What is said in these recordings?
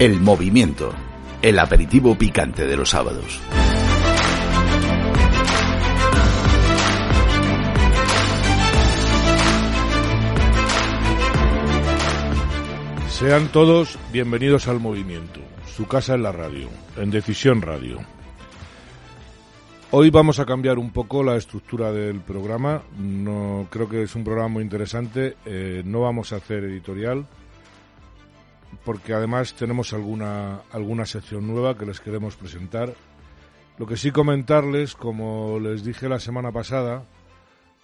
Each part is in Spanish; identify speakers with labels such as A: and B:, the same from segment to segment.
A: El movimiento, el aperitivo picante de los sábados.
B: Sean todos bienvenidos al movimiento, su casa en la radio, en Decisión Radio. Hoy vamos a cambiar un poco la estructura del programa. No creo que es un programa muy interesante. Eh, no vamos a hacer editorial porque además tenemos alguna alguna sección nueva que les queremos presentar. Lo que sí comentarles, como les dije la semana pasada,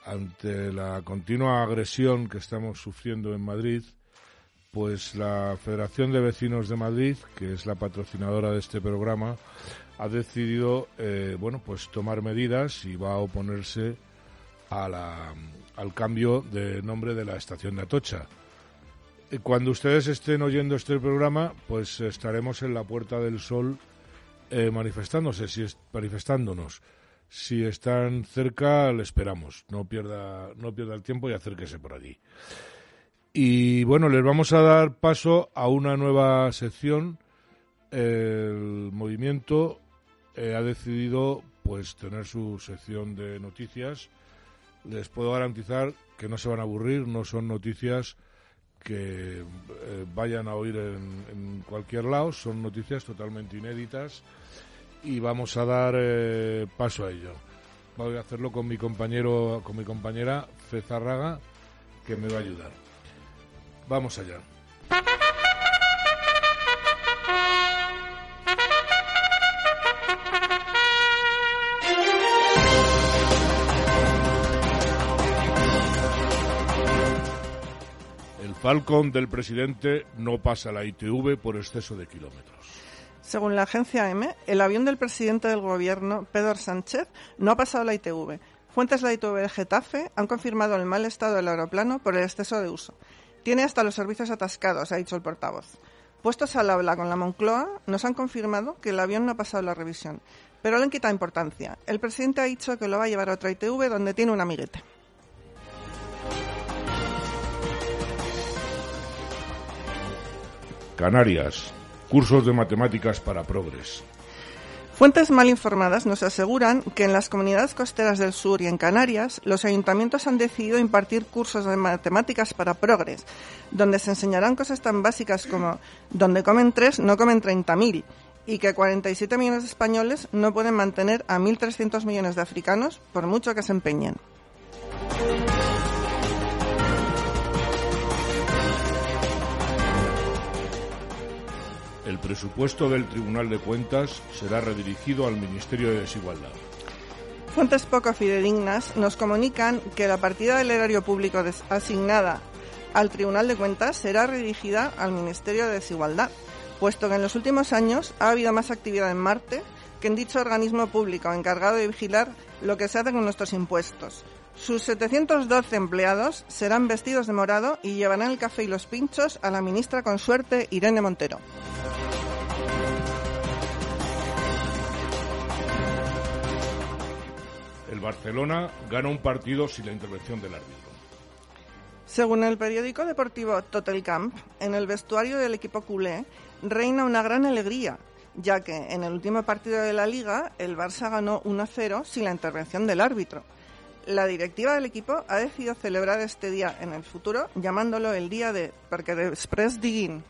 B: ante la continua agresión que estamos sufriendo en Madrid, pues la Federación de Vecinos de Madrid, que es la patrocinadora de este programa, ha decidido eh, bueno pues tomar medidas y va a oponerse a la, al cambio de nombre de la estación de Atocha. Cuando ustedes estén oyendo este programa, pues estaremos en la Puerta del Sol eh, manifestándose, si es, manifestándonos. Si están cerca, le esperamos. No pierda, no pierda el tiempo y acérquese por allí. Y bueno, les vamos a dar paso a una nueva sección. El movimiento eh, ha decidido pues tener su sección de noticias. Les puedo garantizar que no se van a aburrir, no son noticias que eh, vayan a oír en, cualquier lado, son noticias totalmente inéditas y vamos a dar eh, paso a ello. Voy a hacerlo con mi compañero, con mi compañera Fezarraga, que me va a ayudar. Vamos allá. Falcon del presidente no pasa la ITV por exceso de kilómetros.
C: Según la agencia M, el avión del presidente del gobierno, Pedro Sánchez, no ha pasado la ITV. Fuentes de la ITV de Getafe han confirmado el mal estado del aeroplano por el exceso de uso. Tiene hasta los servicios atascados, ha dicho el portavoz. Puestos al habla con la Moncloa, nos han confirmado que el avión no ha pasado la revisión, pero le han quitado importancia. El presidente ha dicho que lo va a llevar a otra ITV donde tiene un amiguete.
B: Canarias. Cursos de matemáticas para progres.
C: Fuentes mal informadas nos aseguran que en las comunidades costeras del sur y en Canarias los ayuntamientos han decidido impartir cursos de matemáticas para progres, donde se enseñarán cosas tan básicas como donde comen tres no comen 30.000 y que 47 millones de españoles no pueden mantener a 1.300 millones de africanos por mucho que se empeñen.
B: El presupuesto del Tribunal de Cuentas será redirigido al Ministerio de Desigualdad.
C: Fuentes poco fidedignas nos comunican que la partida del erario público asignada al Tribunal de Cuentas será redirigida al Ministerio de Desigualdad, puesto que en los últimos años ha habido más actividad en Marte que en dicho organismo público encargado de vigilar lo que se hace con nuestros impuestos. Sus 712 empleados serán vestidos de morado y llevarán el café y los pinchos a la ministra con suerte Irene Montero.
B: El Barcelona gana un partido sin la intervención del árbitro.
C: Según el periódico deportivo Total Camp, en el vestuario del equipo culé reina una gran alegría, ya que en el último partido de la liga el Barça ganó 1-0 sin la intervención del árbitro. La directiva del equipo ha decidido celebrar este día en el futuro llamándolo el día de Parque de Express Diguin.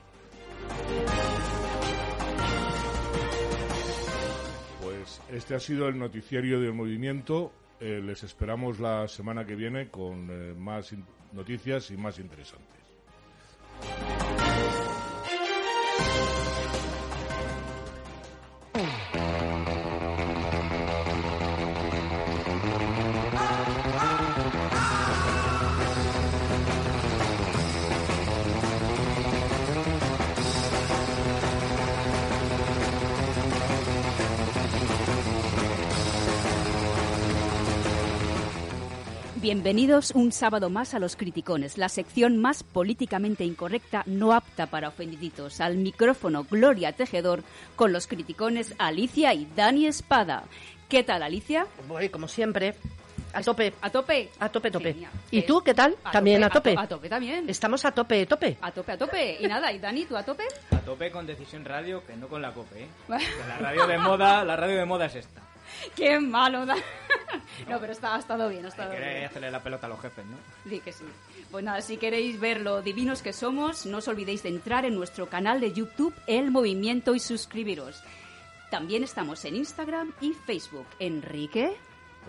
B: Este ha sido el noticiario del movimiento. Eh, les esperamos la semana que viene con eh, más noticias y más interesantes.
D: Bienvenidos un sábado más a Los Criticones, la sección más políticamente incorrecta, no apta para ofendiditos. Al micrófono Gloria Tejedor, con los criticones Alicia y Dani Espada. ¿Qué tal, Alicia?
E: Voy, como siempre. A tope.
D: ¿A tope?
E: A tope, tope. ¿Y tú qué tal?
D: A
E: también
D: tope,
E: a tope.
D: A, tope también.
E: Estamos a tope, tope.
D: A tope, a tope. Y nada, ¿y Dani, tú a tope?
F: A tope con Decisión Radio que no con la COPE, ¿eh? La radio de moda, la radio de moda es esta.
D: Qué malo da. No, pero está, ha estado bien, ha
F: Hay
D: estado
F: que
D: bien.
F: hacerle la pelota a los jefes, ¿no?
D: Di que sí. Pues nada, si queréis ver lo divinos que somos, no os olvidéis de entrar en nuestro canal de YouTube El Movimiento y suscribiros. También estamos en Instagram y Facebook. Enrique,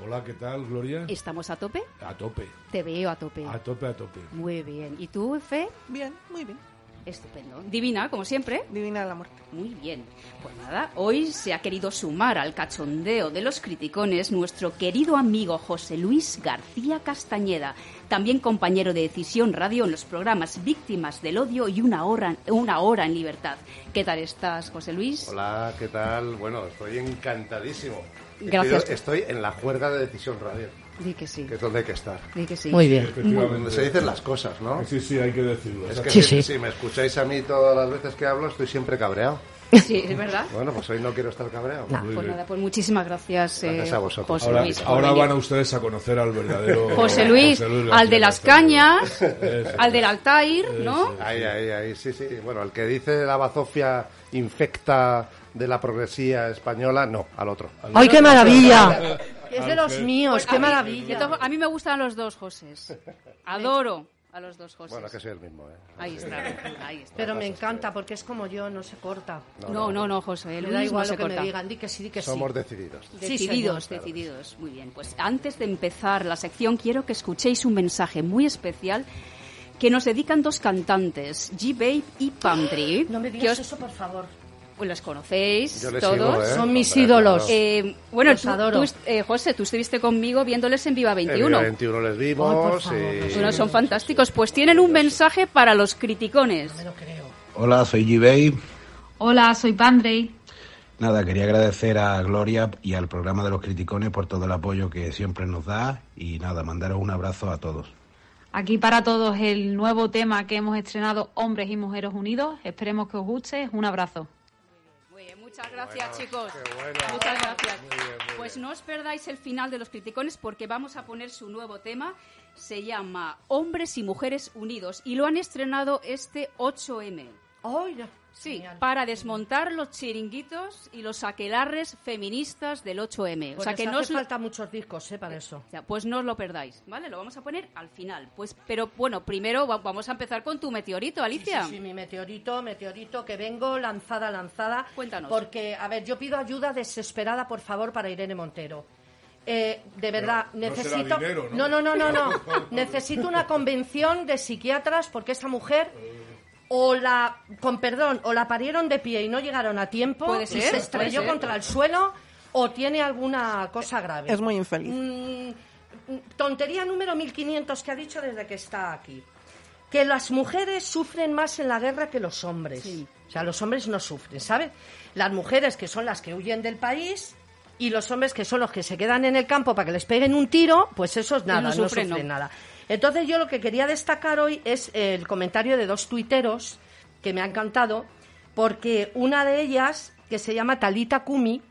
B: Hola, ¿qué tal, Gloria?
D: ¿estamos a tope?
B: A tope,
D: Te veo a tope.
B: a tope, a tope.
D: Muy bien. ¿Y tú, Fe?
C: Bien, muy bien.
D: Estupendo. Divina, como siempre.
C: Divina la muerte.
D: Muy bien. Pues nada, hoy se ha querido sumar al cachondeo de los criticones nuestro querido amigo José Luis García Castañeda, también compañero de Decisión Radio en los programas Víctimas del Odio y Una Hora, una hora en Libertad. ¿Qué tal estás, José Luis?
G: Hola, ¿qué tal? Bueno, estoy encantadísimo.
D: Gracias.
G: Estoy, estoy en la juerga de Decisión Radio,
D: Di que sí.
G: que es donde hay que estar.
D: Di que sí.
E: Muy bien.
G: Donde se dicen las cosas, ¿no?
B: Sí, sí, hay que decirlo.
G: Es que
E: Sí,
G: si,
E: sí.
G: si me escucháis a mí todas las veces que hablo, estoy siempre cabreado.
D: Sí, es verdad.
G: Bueno, pues hoy no quiero estar cabreado.
E: No.
D: Pues nada, pues muchísimas gracias, eh,
G: Gracias a vosotros.
D: José
B: Ahora,
D: Luis.
B: ahora van a ustedes a conocer al verdadero
D: José Luis,
B: García
D: al de las cañas,
B: Eso.
D: al del Altair, ¿no?
G: Ahí, ahí, ahí, sí, sí. Bueno, el que dice la bazofia infecta de la progresía española, no, al otro.
E: ¡Ay, qué maravilla! Es de los míos, qué maravilla.
D: a mí me gustan los dos Josés. Adoro a los dos Josés.
G: Bueno, que soy el mismo, ¿eh?
D: Ahí está, ahí está.
E: Pero me encanta porque es como yo, no se corta.
D: No, no, no, José.
E: Me
D: Luis
E: da
D: no
E: igual lo que
D: corta.
E: me digan, di que sí, di que sí.
G: Somos decididos.
E: Sí,
D: Decididos,
E: señor.
D: decididos. Muy bien. Pues antes de empezar la sección, quiero que escuchéis un mensaje muy especial que nos dedican dos cantantes, G-Babe y Pamdri.
E: No me
D: que
E: digas
D: os-
E: eso, por favor.
D: Pues las conocéis
G: Yo les
D: todos.
G: sigo, ¿eh?
E: Son mis
G: Hombre,
E: ídolos.
G: claro.
D: Eh, bueno,
E: Los
D: tú,
E: adoro.
D: tú est- eh, José, tú estuviste conmigo viéndoles en Viva
G: En
D: 21.
G: el 21 les
E: Ay,
G: vimos
E: por favor,
G: y...
D: Bueno, son fantásticos. Pues tienen un mensaje para los criticones.
E: Me lo creo.
H: Hola, soy G-Bay.
I: Hola, soy Pandrey.
H: Nada, quería agradecer a Gloria y al programa de los criticones por todo el apoyo que siempre nos da y nada, mandaros un abrazo a todos.
I: Aquí para todos el nuevo tema que hemos estrenado Hombres y Mujeres Unidos. Esperemos que os guste. Un abrazo.
D: Muchas gracias, chicos.
G: qué bueno.
D: Muchas gracias.
G: Muy bien, muy
D: Pues no os perdáis el final de los criticones porque vamos a poner su nuevo tema. Se llama Hombres y Mujeres Unidos y lo han estrenado este 8M.
E: Ay, no.
D: Sí,
E: Genial.
D: para desmontar los chiringuitos y los aquelarres feministas del 8M.
E: Pues
D: o sea que no
E: hace
D: os lo-
E: falta muchos discos, ¿eh? Para eso.
D: Ya, pues no os lo perdáis, ¿vale? Lo vamos a poner al final. Pues, pero bueno, primero va- vamos a empezar con tu meteorito, Alicia.
E: Sí, sí, mi meteorito, meteorito, que vengo lanzada, lanzada.
D: Cuéntanos.
E: Porque, a ver, yo pido ayuda desesperada, por favor, para Irene Montero. Eh, de verdad,
B: no será
E: necesito.
B: dinero, ¿no?
E: no, no, no, no, no. necesito una convención de psiquiatras porque esa mujer. O la, con perdón, o la parieron de pie y no llegaron a tiempo,
D: Puede
E: y
D: ser,
E: se
D: puede
E: estrelló
D: ser.
E: contra el suelo, o tiene alguna cosa grave.
C: Es muy infeliz.
E: Mm, tontería número 1500 que ha dicho desde que está aquí. Que las mujeres sufren más en la guerra que los hombres. O sea, los hombres no sufren, ¿sabes? Las mujeres que son las que huyen del país y los hombres que son los que se quedan en el campo para que les peguen un tiro, pues esos nada,
D: no
E: no
D: sufren,
E: sufren,
D: no.
E: nada. Entonces yo lo que quería destacar hoy es el comentario de dos tuiteros que me ha encantado, porque una de ellas, que se llama Talita Kumi,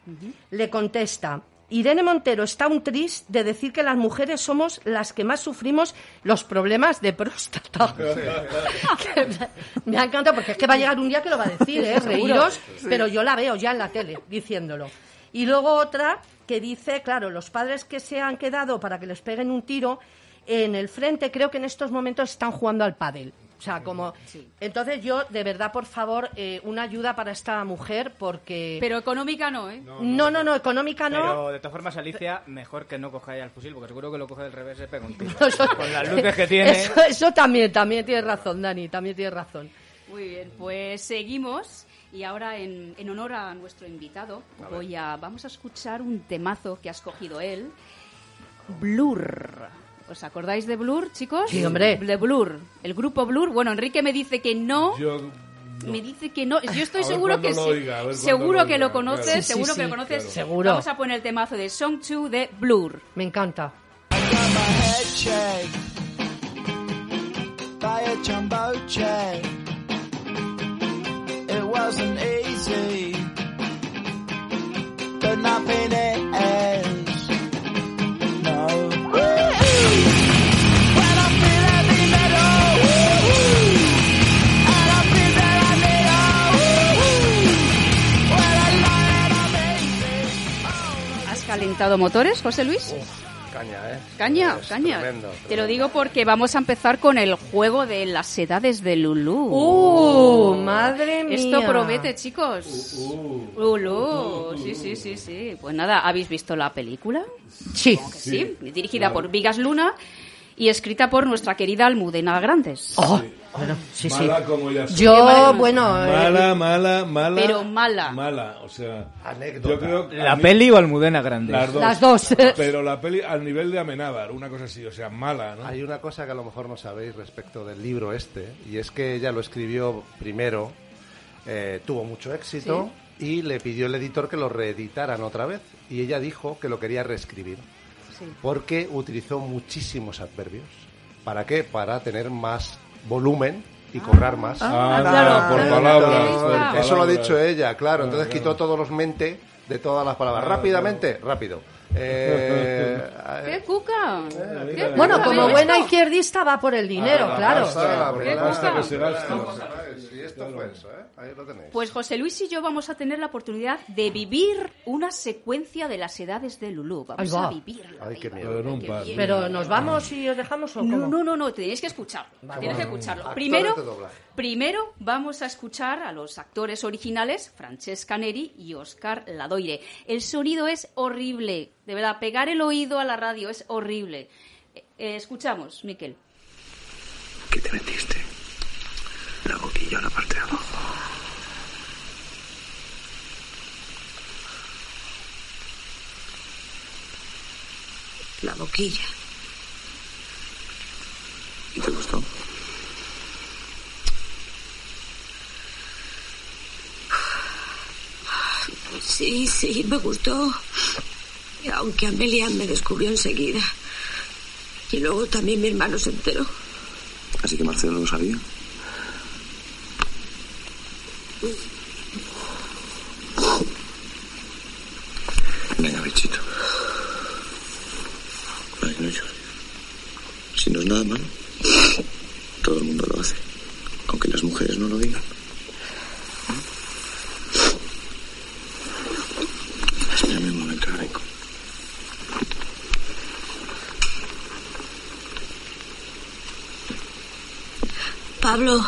E: le contesta, Irene Montero está un tris de decir que las mujeres somos las que más sufrimos los problemas de próstata. Me ha encantado porque es que va a llegar un día que lo va a decir, ¿eh? reíros, pero yo la veo ya en la tele diciéndolo. Y luego otra que dice, claro, los padres que se han quedado para que les peguen un tiro en el frente creo que en estos momentos están jugando al pádel. O sea, como... Entonces yo, de verdad, por favor, eh, una ayuda para esta mujer porque...
D: Pero económica no, ¿eh?
E: no, no, no, económica no.
F: Pero de todas formas, Alicia, mejor que no coja ella el fusil, porque seguro que lo coge del revés se pega un tiro.
E: Eso-
F: Con las luces que tiene.
E: Eso, eso también, también tienes razón, Dani, también tienes razón.
D: Muy bien, pues seguimos y ahora en, en honor a nuestro invitado voy a vamos a escuchar un temazo que ha escogido él, Blur. ¿Os acordáis de Blur, chicos?
E: Sí, hombre.
D: De Blur, el grupo Blur. Bueno, Enrique me dice que no.
B: Yo
D: Me dice que no. Yo estoy seguro que
B: lo
D: sí. seguro
B: lo
D: que lo conoces,
B: claro.
E: Sí, sí,
D: seguro que
E: sí,
D: lo conoces.
E: claro. Seguro.
D: Vamos a poner el temazo de Song 2 de Blur.
E: Me encanta.
J: It wasn't easy, but.
D: Calentado motores, José Luis?
G: Caña, ¿eh?
D: Caña,
G: Es
D: caña.
G: tremendo,
D: Te lo digo porque vamos a empezar con el juego de las edades de Lulú.
E: ¡Uh! ¡Madre mía!
D: Esto promete, chicos. Lulú, sí, sí, sí, sí. Pues nada, ¿habéis visto la película?
E: Sí.
D: Que sí, dirigida por Vigas Luna y escrita por nuestra querida Almudena Grandes.
E: Oh, bueno, sí, sí.
B: Mala como ella soy.
E: Yo,
D: mala.
E: bueno, eh,
B: Mala, mala, mala.
D: Pero mala.
B: Mala, o sea.
G: Anécdota.
B: Yo creo que
F: ¿La peli o Almudena Grande?
B: Las dos.
E: Las dos.
B: Pero la peli al nivel de Amenábar, una cosa así, o sea, mala, ¿no?
G: Hay una cosa que a lo mejor no sabéis respecto del libro este, y es que ella lo escribió primero, eh, tuvo mucho éxito, y le pidió el editor que lo reeditaran otra vez, y ella dijo que lo quería reescribir, porque utilizó muchísimos adverbios. ¿Para qué? Para tener más volumen y cobrar más.
B: Ah,
D: claro,
B: por
D: claro.
B: palabras.
D: Eso
B: por
D: lo
G: Eso lo ha dicho ella, claro. Entonces quitó todos los mente de todas las palabras. Rápidamente, rápido. Eh,
D: ¿Qué cuca? ¿Qué
E: bueno, como
D: ¿Ves
E: buena izquierdista va por el dinero,
B: Ah,
E: claro.
B: basta, la
D: ¿Qué
B: propuesta
D: cosa?
B: que se gasta.
G: Y esto fue eso, ¿eh? Ahí lo tenéis.
D: Pues José Luis y yo vamos a tener la oportunidad de vivir una secuencia de las edades de Lulú. Vamos
E: va.
D: a vivirla.
G: Ay, qué miedo.
B: Pero
D: Qué
E: nos vamos y os dejamos o cómo?
D: No, no, no, no, tenéis que escucharlo. Tienes que escucharlo. Primero, primero vamos a escuchar a los actores originales, Francesca Neri y Oscar Ladoire. El sonido es horrible, de verdad, pegar el oído a la radio es horrible. Eh, escuchamos, Miquel.
K: ¿Qué te metiste? La boquilla la parte de abajo.
L: La boquilla.
K: ¿Y te gustó?
L: Sí, sí, me gustó. Aunque Amelia me descubrió enseguida. Y luego también mi hermano se enteró.
K: Así que Marcelo lo sabía. Venga, bichito. Ay, no llores. Si no es nada malo, todo el mundo lo hace. Aunque las mujeres no lo digan. Espérame un momento, ahora vengo.
L: Pablo.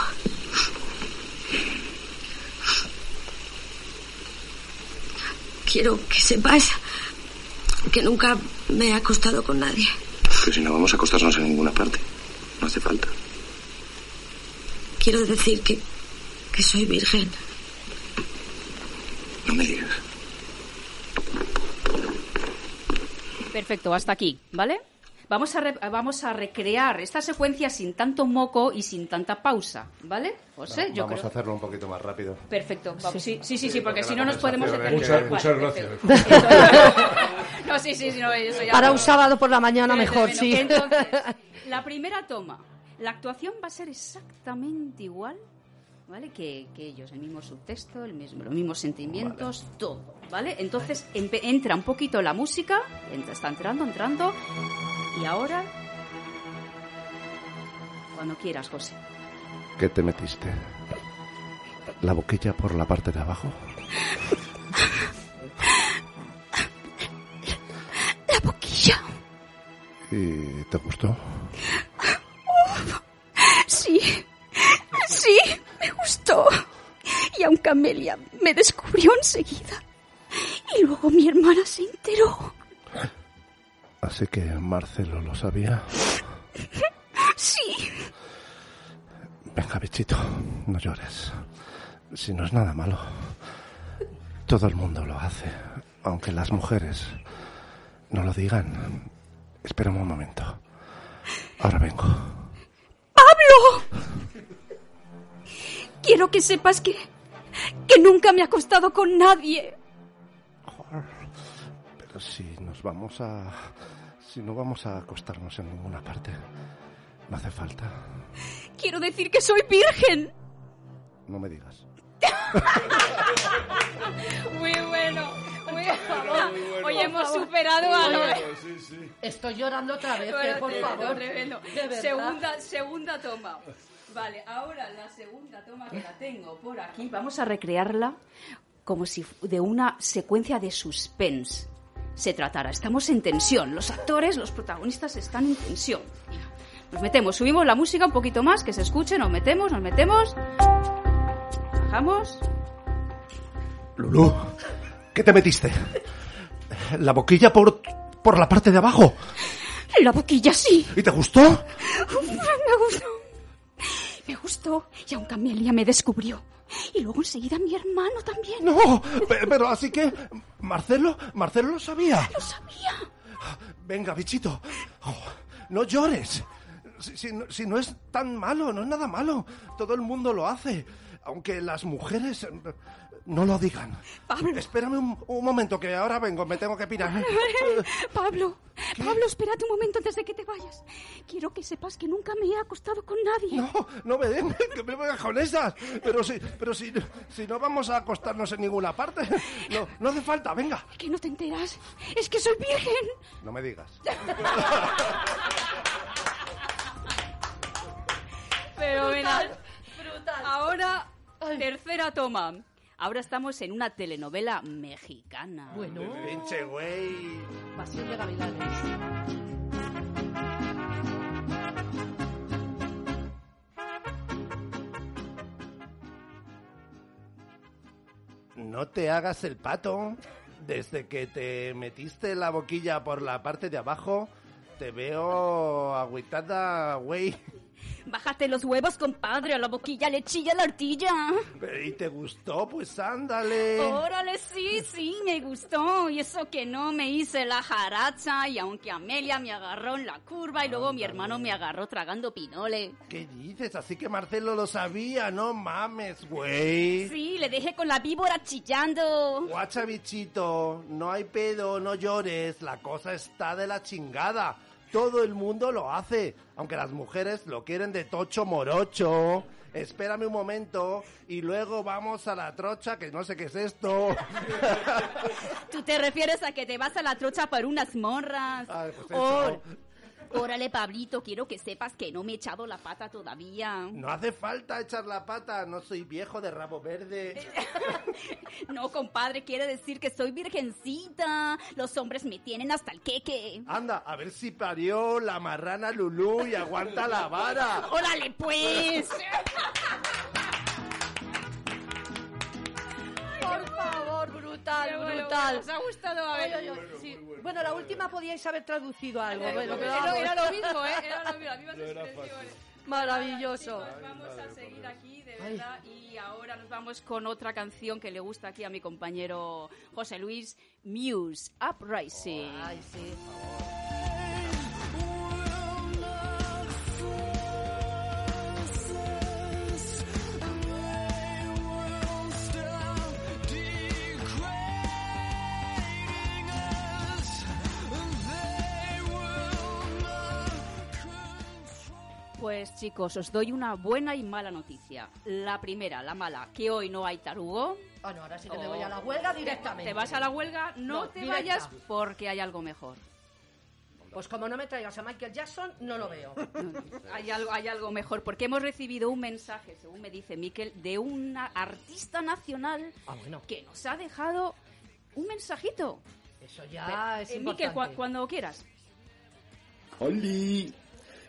L: Sepas que nunca me he acostado con nadie.
K: Pero si no vamos a acostarnos en ninguna parte. No hace falta.
L: Quiero decir que, que soy virgen.
K: No me digas.
D: Perfecto, hasta aquí, ¿vale? Vamos a, re- vamos a recrear esta secuencia sin tanto moco y sin tanta pausa, ¿vale? José, yo
G: Vamos
D: creo...
G: a hacerlo un poquito más rápido.
D: Perfecto, vamos. Sí, sí, sí, sí, porque
G: porque
D: si no nos podemos
B: Muchas,
D: Vale,
B: muchas gracias.
D: no, sí, sí, sí, no, eso ya...
E: Para un sábado por la mañana mejor,
D: Bueno,
E: sí.
D: Entonces, la primera toma. La actuación va a ser exactamente igual, ¿vale? Que, que ellos, el mismo subtexto, el mismo, los mismos sentimientos, todo, ¿vale? Entonces entra un poquito la música, entra- está entrando, entrando, y ahora, cuando quieras, José.
G: ¿Qué te metiste? ¿La boquilla por la parte de abajo?
L: La boquilla.
G: ¿Y te gustó?
L: Sí, sí, me gustó. Y aunque Amelia me descubrió enseguida. Y luego mi hermana se enteró.
G: Así que Marcelo lo sabía.
L: Sí.
G: Venga, bichito, no llores. Si no es nada malo. Todo el mundo lo hace, aunque las mujeres no lo digan. Espera un momento. Ahora vengo.
L: ¡Pablo! Quiero que sepas que. que nunca me he acostado con nadie.
G: Pero si nos vamos a... Si no vamos a acostarnos en ninguna parte, no hace falta.
L: Quiero decir que soy virgen.
G: No me digas.
D: Muy bueno, muy bueno. Hoy hemos superado a lo...
E: Estoy llorando otra vez, eh, por
D: Tremendo,
E: favor.
D: tremendo. Segunda, segunda toma. Vale, ahora la segunda toma que la tengo por aquí. Vamos a recrearla como si de una secuencia de suspense. Se tratara. Estamos en tensión. Los actores, los protagonistas están en tensión. Nos metemos, subimos la música un poquito más, que se escuche, nos metemos, nos metemos. Bajamos.
G: Lulú, ¿qué te metiste? La boquilla por, por la parte de abajo.
L: La boquilla sí.
G: ¿Y te gustó?
L: Me gustó. Me gustó. Y aunque Amelia me descubrió. Y luego enseguida mi hermano también.
G: No, pe- pero así que... Marcelo, Marcelo lo sabía.
L: Lo sabía.
G: Venga, bichito. Oh, no llores. Si, si no, si no es tan malo, no es nada malo. Todo el mundo lo hace. Aunque las mujeres no lo digan.
L: Pablo.
G: Espérame un, un momento, que ahora vengo, me tengo que pirar.
L: Pablo, Pablo, espérate un momento antes de que te vayas. Quiero que sepas que nunca me he acostado con nadie.
G: No, no me den, que me vengas con esas. Pero si, pero si, si no vamos a acostarnos en ninguna parte. No, no hace falta, venga.
L: ¿Que no te enteras? Es que soy virgen.
G: No me digas.
D: Fenomenal. Ahora, tercera toma. Ahora estamos en una telenovela mexicana.
E: Bueno.
G: Pinche güey.
E: Pasión de gavilanes.
G: No te hagas el pato. Desde que te metiste la boquilla por la parte de abajo, te veo agüitada, güey.
D: Bájate los huevos, compadre, a la boquilla le chilla la artilla.
G: ¿Y te gustó? Pues ándale.
D: Órale, sí, sí, me gustó. Y eso que no me hice la jaracha. Y aunque Amelia me agarró en la curva y luego mi hermano me agarró tragando pinole.
G: ¿Qué dices? Así que Marcelo lo sabía, no mames, güey.
D: Sí, le dejé con la víbora chillando.
G: Guacha, bichito, no hay pedo, no llores, la cosa está de la chingada. Todo el mundo lo hace, aunque las mujeres lo quieren de tocho morocho. Espérame un momento y luego vamos a la trocha, que no sé qué es esto.
D: ¿Tú te refieres a que te vas a la trocha por unas morras?
G: Ay, pues.
D: Órale, Pablito, quiero que sepas que no me he echado la pata todavía.
G: No hace falta echar la pata, no soy viejo de rabo verde.
D: No, compadre, quiere decir que soy virgencita. Los hombres me tienen hasta el queque.
G: Anda, a ver si parió la marrana Lulú y aguanta la vara.
D: ¡Órale, pues!
E: brutal,
D: bueno,
E: brutal.
D: bueno, os ha gustado, a ver.
E: Ay, ay, sí. Bueno, la última podíais haber traducido algo. Bueno, pero
D: Era-
E: vamos.
D: era lo mismo, ¿eh? Era lo mismo, las mismas expresiones.
E: Maravilloso.
D: Chicos, vamos a seguir aquí, de verdad. Y ahora nos vamos con otra canción que le gusta aquí a mi compañero José Luis, Muse, Uprising.
E: Ay, sí.
D: Pues chicos, os doy una buena y mala noticia. La primera, la mala, que hoy no hay tarugo.
E: Ah, no, ahora sí que me voy a la huelga directamente.
D: Te vas a la huelga, no,
E: No,
D: te
E: directa.
D: vayas porque hay algo mejor.
E: Pues como no me traigas a Michael Jackson, no lo veo.
D: Hay algo, hay algo mejor, porque hemos recibido un mensaje, según me dice Miquel, de una artista nacional
E: Ah, bueno.
D: que nos ha dejado un mensajito.
E: Eso ya es
D: Eh,
E: importante.
D: Miquel, cua- cuando quieras.
M: ¡Holi!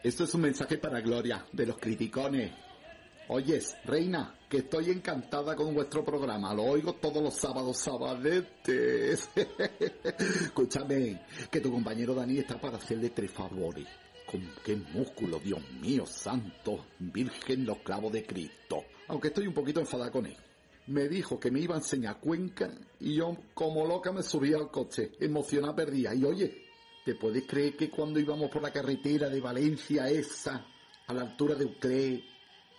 M: Esto es un mensaje para Gloria, de los criticones. Oyes, reina, que estoy encantada con vuestro programa. Lo oigo todos los sábados, sabadetes. Escúchame, que tu compañero Dani está para hacerle tres favores. Con qué músculo, Dios mío, santo, virgen los clavos de Cristo. Aunque estoy un poquito enfadada con él. Me dijo que me iba a enseñar Cuenca y yo como loca me subí al coche, emocionada perdida. Y oye, ¿te puedes creer que cuando íbamos por la carretera de Valencia esa, a la altura de Uclé,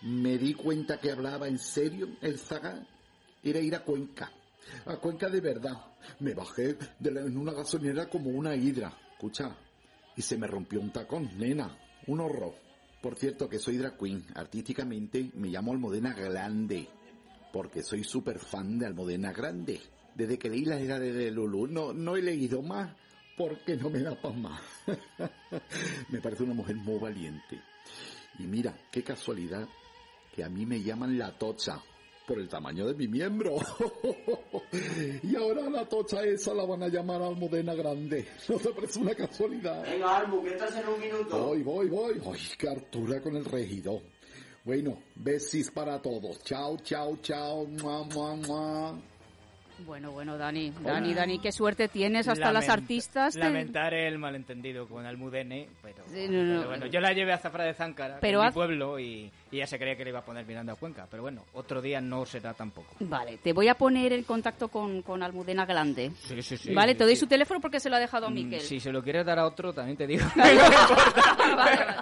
M: me di cuenta que hablaba en serio el zaga? Era ir a Cuenca. A Cuenca de verdad. Me bajé de en una gasolinera como una hidra. Escucha. Y se me rompió un tacón, nena. Un horror. Por cierto que soy drag queen. Artísticamente me llamo Almodena Grande. Porque soy súper fan de Almodena Grande. Desde que leí la era de Lulu no, no he leído más porque no me da para más. me parece una mujer muy valiente. Y mira, qué casualidad que a mí me llaman la tocha por el tamaño de mi miembro. y ahora la tocha esa la van a llamar Almudena Grande. ¿No te parece una casualidad?
N: Venga, Almu, que estás en un minuto.
M: Voy, voy, voy. Ay, qué hartura con el regidor. Bueno, besis para todos. Chao, chao, chao. Mua, mua, mua.
D: Bueno, bueno, Dani, Dani, Dani, qué suerte tienes, hasta las artistas.
F: Lamentar el malentendido con Almudene, pero,
D: Sí, no, no,
F: pero bueno, yo la llevé a Zafra de Záncara,
D: Pero
F: en mi pueblo, y, y ella se creía que le iba a poner mirando a Cuenca, pero bueno, otro día no será tampoco.
D: Vale, te voy a poner en contacto con, con Almudena Grande.
F: Sí, sí, sí.
D: vale,
F: sí,
D: te doy
F: sí.
D: su teléfono porque se lo ha dejado a
F: Mm,
D: Miquel.
F: Si se lo quieres dar a otro, también te digo.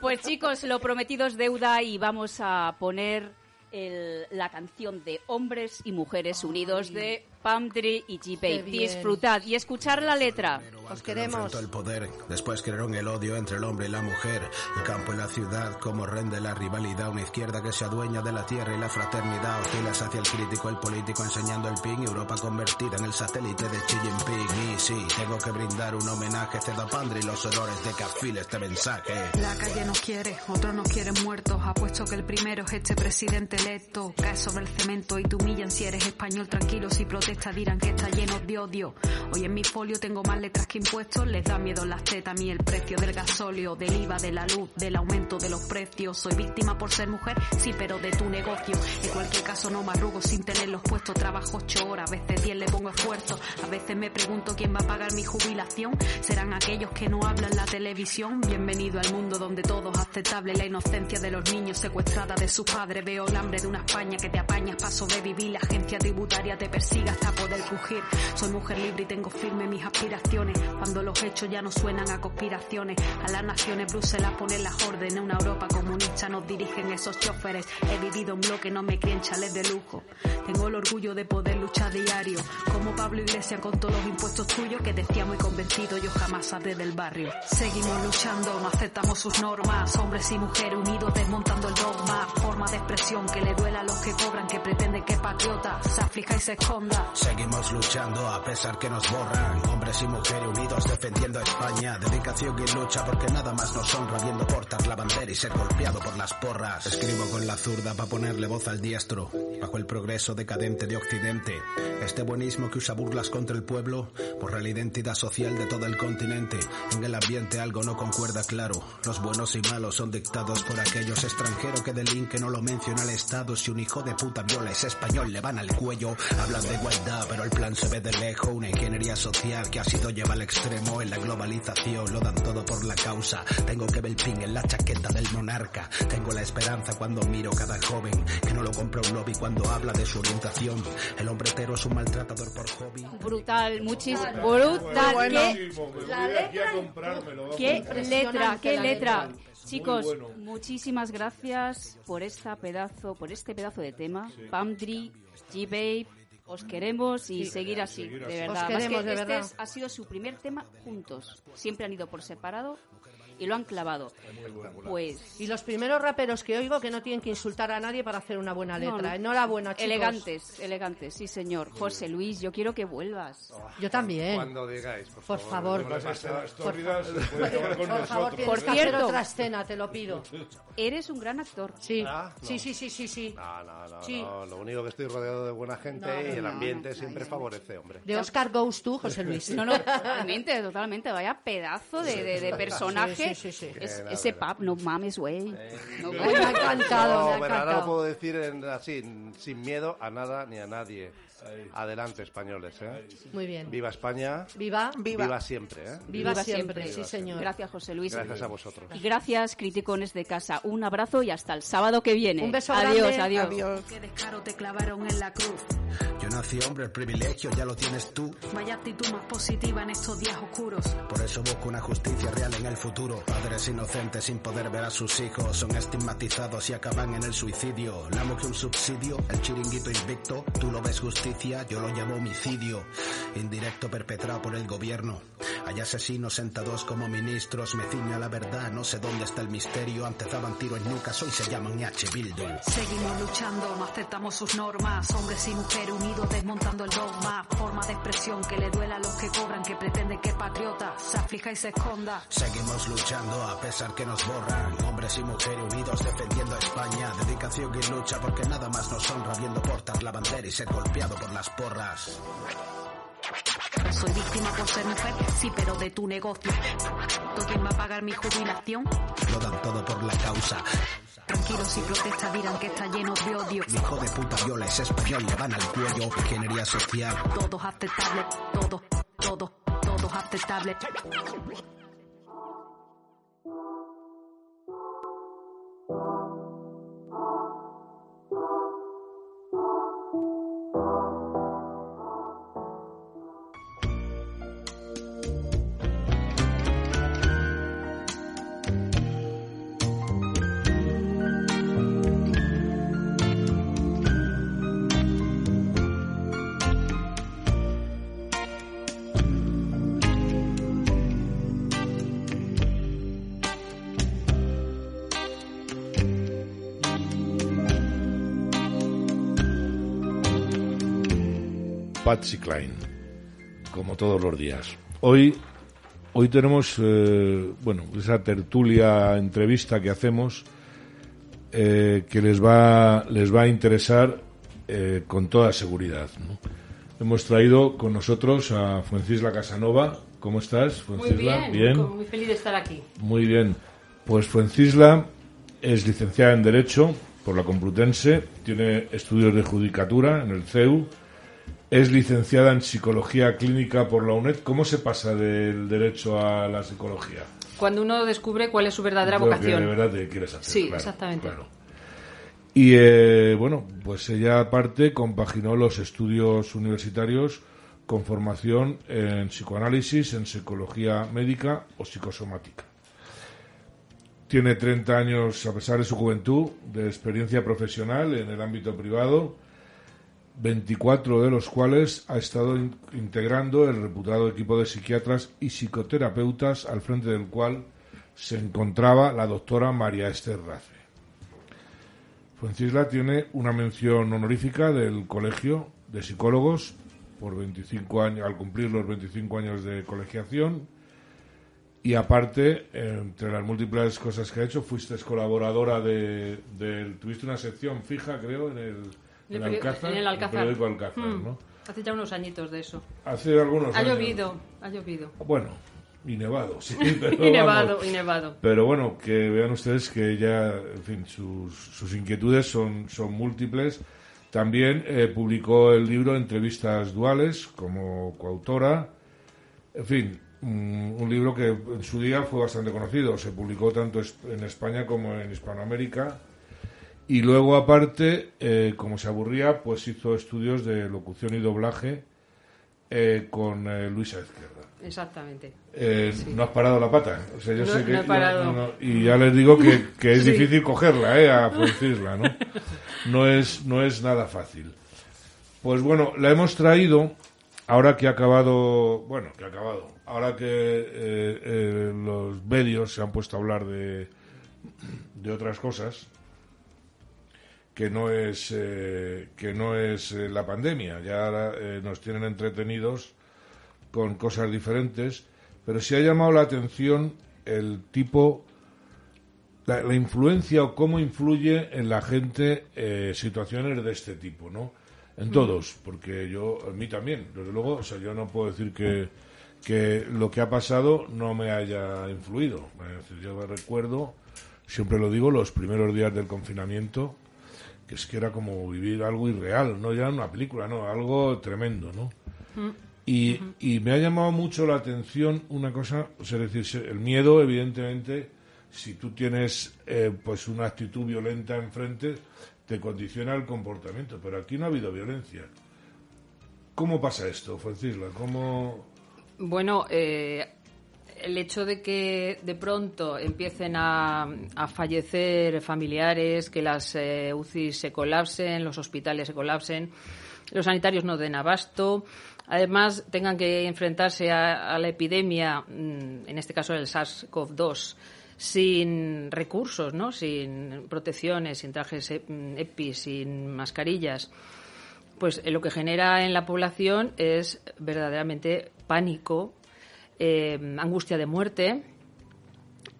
D: Pues chicos, lo prometido es deuda y vamos a poner el- la canción de Hombres y Mujeres Unidos de Pamdri y
E: Qué
D: G-Babe. Disfrutad y escuchar la letra.
E: Os queremos.
H: el poder, después crearon el odio entre el hombre y la mujer, el campo y la ciudad, como rende la rivalidad, una izquierda que se adueña de la tierra y la fraternidad, hostiles hacia el crítico, el político enseñando el ping, Europa convertida en el satélite de Xi Jinping, y sí, tengo que brindar un homenaje, cedo a Pandri los honores de que afile este mensaje.
O: La calle nos quiere, otros nos quieren muertos. Apuesto que el primero es este presidente electo. Cae sobre el cemento y te humillan si eres español. Tranquilo, si dirán que está lleno de odio. Hoy en mi folio tengo más letras que impuestos. Les da miedo las tetas, a mí el precio del gasóleo, del IVA, de la luz, del aumento de los precios. Soy víctima por ser mujer, sí, pero de tu negocio. En cualquier caso no me arrugo sin tenerlos puestos. Trabajo ocho horas, a veces diez le pongo esfuerzo. A veces me pregunto quién va a pagar mi jubilación. ¿Serán aquellos que no hablan la televisión? Bienvenido al mundo donde todo es aceptable. La inocencia de los niños secuestrada de sus padres. Veo el hambre de una España que te apañas para sobrevivir. La agencia tributaria te persigue hasta poder crujir. Soy mujer libre y tengo firme mis aspiraciones. Cuando los hechos ya no suenan a conspiraciones. A las naciones Bruselas ponen las órdenes. Una Europa comunista nos dirigen esos choferes. He vivido en bloque, no me creen chales de lujo. Tengo el orgullo de poder luchar diario. Como Pablo Iglesias con todos los impuestos tuyos que decía muy convencido yo jamás saldré del barrio. Seguimos luchando, no aceptamos sus normas. Hombres y mujeres unidos desmontando el dogma. Que le duela a los que cobran, que pretenden que patriota se aflija y se esconda.
H: Seguimos luchando a pesar que nos borran. Hombres y mujeres unidos defendiendo a España. Dedicación y lucha porque nada más nos honra viendo portar la bandera y ser golpeado por las porras. Escribo con la zurda para ponerle voz al diestro. Bajo el progreso decadente de Occidente. Este buenismo que usa burlas contra el pueblo borra la identidad social de todo el continente. En el ambiente algo no concuerda claro. Los buenos y malos son dictados por aquellos extranjeros que delinquen no lo menciona el Estado. Si un hijo de puta viola es español, le van al cuello. Hablan de igualdad, pero el plan se ve de lejos. Una ingeniería social que ha sido llevada al extremo en la globalización. Lo dan todo por la causa. Tengo que ver el pin en la chaqueta del monarca. Tengo la esperanza cuando miro cada joven que no lo compra un lobby cuando habla de su orientación. El hombre hetero es un maltratador por hobby.
D: Brutal, muchísimo. Brutal.
B: Bueno.
D: ¿Qué,
B: La letra.
D: qué letra, qué
E: la
D: letra.
B: letra.
D: Chicos,
B: bueno.
D: muchísimas gracias por esta pedazo, por este pedazo de tema. Pamdri, G-Babe, os queremos y
E: Sí.
D: seguir así,
B: Seguir
D: de
B: así.
D: verdad.
E: Os
D: Más
E: queremos,
D: que
E: de
D: este
E: verdad.
D: es- ha sido su primer tema juntos. Siempre han ido por separado y lo han clavado. Pues
E: Y los primeros raperos que oigo que no tienen que insultar a nadie para hacer una buena letra.
D: no.
E: Enhorabuena, chicos.
D: elegantes, elegantes, sí señor. José Luis, yo quiero que vuelvas.
E: Yo también.
G: Cuando digáis, por,
E: Por favor. Por favor, tienes
D: Por
E: que hacer
D: cierto.
E: otra escena, te lo pido.
D: Eres un gran actor.
E: Sí,
G: Ah, no.
E: sí, sí, sí, sí, sí.
G: No, no, no,
E: Sí.
G: no, Lo único que estoy rodeado de buena gente
E: No,
G: y el
E: no,
G: ambiente siempre favorece, hombre.
E: De Oscar Goes to José Luis.
D: No, no, totalmente, totalmente. Vaya pedazo de, de- de personaje.
E: Sí, sí, sí, sí.
D: Es-
G: Que
D: ese pap, no mames, güey. No,
E: me ha encantado, me ha
G: No, pero ahora lo
E: encantado.
G: puedo decir en- así, sin miedo a nada ni a nadie. Adelante, españoles, ¿eh?
E: Muy bien.
G: Viva España.
E: Viva.
G: Viva, siempre, ¿eh?
E: Viva,
D: Viva
E: siempre,
D: siempre.
E: sí, señor.
D: Gracias, José Luis.
G: Gracias a vosotros.
D: Y gracias, criticones de casa. Un abrazo y hasta el sábado que viene.
E: Un beso
D: adiós,
E: grande.
D: adiós.
C: Adiós.
O: Qué descaro te clavaron en la cruz.
H: Yo nací hombre, el privilegio ya lo tienes tú.
O: Vaya actitud más positiva en estos días oscuros.
H: Por eso busco una justicia real en el futuro. Padres inocentes sin poder ver a sus hijos son estigmatizados y acaban en el suicidio. La que un subsidio, el chiringuito invicto, tú lo ves justicia yo lo llamo homicidio. Indirecto perpetrado por el gobierno. Hay asesinos sentados como ministros, me ciña la verdad, no sé dónde está el misterio. Antes daban tiro en nucas, hoy se llaman H.
O: Seguimos luchando, no aceptamos sus normas. Hombres y mujeres unidos desmontando el dogma. Forma de expresión que le duela a los que cobran, que pretenden que patriota se aflija y se esconda.
H: Seguimos luchando a pesar que nos borran. Hombres y mujeres unidos defendiendo a España. Dedicación y lucha porque nada más nos honra viendo portar la bandera y ser golpeado por las porras.
O: Soy víctima por ser mujer, sí, pero de tu negocio. ¿Tú quién va a pagar mi jubilación?
H: Lo dan todo por la causa.
O: Tranquilos y protestas dirán que está lleno de odio.
H: Mi hijo de puta viola es español, le van al cuello. Ingeniería social.
O: Todos aceptables, todo, todo, todos aceptables.
B: Patsy Klein, como todos los días. Hoy, hoy tenemos, eh, bueno, esa tertulia entrevista que hacemos eh, que les va, les va a interesar eh, con toda seguridad. ¿no? Hemos traído con nosotros a Fuencisla Casanova. ¿Cómo estás,
E: Muy
B: Fuencisla?
E: bien, muy feliz de estar aquí.
B: Muy bien. Pues Fuencisla es licenciada en Derecho por la Complutense, tiene estudios de judicatura en el CEU, es licenciada en Psicología Clínica por la UNED. ¿Cómo se pasa del Derecho a la psicología?
E: Cuando uno descubre cuál es su verdadera
B: que
E: vocación.
B: de verdad te quieres hacer.
E: Sí,
B: claro,
E: exactamente.
B: claro. Y eh, bueno, pues ella aparte compaginó los estudios universitarios con formación en psicoanálisis, en psicología médica o psicosomática. Tiene 30 años, a pesar de su juventud, de experiencia profesional en el ámbito privado, 24 de los cuales ha estado in- integrando el reputado equipo de psiquiatras y psicoterapeutas al frente del cual se encontraba la doctora María Esther Race. Fuencisla tiene una mención honorífica del Colegio de Psicólogos por 25 años, al cumplir los 25 años de colegiación. Y aparte, entre las múltiples cosas que ha hecho, fuiste colaboradora de, del- tuviste una sección fija, creo, en el,
E: En
B: en
E: el
B: Alcázar,
E: en el Alcázar.
B: periódico Alcázar,
E: Mm.
B: ¿no?
E: Hace ya unos añitos de eso.
B: Hace algunos
E: Ha
B: años.
E: llovido, ha llovido.
B: Bueno, y nevado, sí. Pero
E: Y nevado,
B: vamos.
E: y nevado.
B: Pero bueno, que vean ustedes que ya, en fin, sus, sus inquietudes son, son múltiples. También eh, publicó el libro Entrevistas Duales como coautora. En fin, mm, un libro que en su día fue bastante conocido. Se publicó tanto en España como en Hispanoamérica. Y luego, aparte, eh, como se aburría, pues hizo estudios de locución y doblaje eh, con eh, Luisa Izquierda.
E: Exactamente.
B: Eh, No has parado la pata. O sea, yo
E: No-
B: sé que,
E: no he parado.
B: y ya les digo que, que es
E: Sí.
B: difícil cogerla, ¿eh? A Francisla, ¿no? No es, no es nada fácil. Pues bueno, la hemos traído ahora que ha acabado, bueno, que ha acabado, ahora que eh, eh, los medios se han puesto a hablar de, de otras cosas que no es eh, que no es eh, la pandemia. Ya ahora, eh, nos tienen entretenidos con cosas diferentes pero sí ha llamado la atención el tipo la, la influencia o cómo influye en la gente eh, situaciones de este tipo no en
P: Mm.
B: todos porque yo a mí también desde luego o sea yo no puedo decir que que lo que ha pasado no me haya influido. Es decir, yo recuerdo siempre lo digo los primeros días del confinamiento que es que era como vivir algo irreal, no ya una película, no, algo tremendo, ¿no? Y, y me ha llamado mucho la atención una cosa, o sea, es decir, el miedo, evidentemente, si tú tienes eh, pues una actitud violenta enfrente, te condiciona el comportamiento, pero aquí no ha habido violencia. ¿Cómo pasa esto, Francisla? ¿Cómo...?
E: Bueno, eh,
P: el hecho de que de pronto empiecen a, fallecer familiares, que las eh, UCI se colapsen, los hospitales se colapsen, los sanitarios no den abasto, además tengan que enfrentarse a, a la epidemia, mm, en este caso el SARS-CoV-2, sin recursos, ¿no? sin protecciones, sin trajes eh, mm, EPI, sin mascarillas, pues eh, lo que genera en la población es verdaderamente pánico, eh, angustia de muerte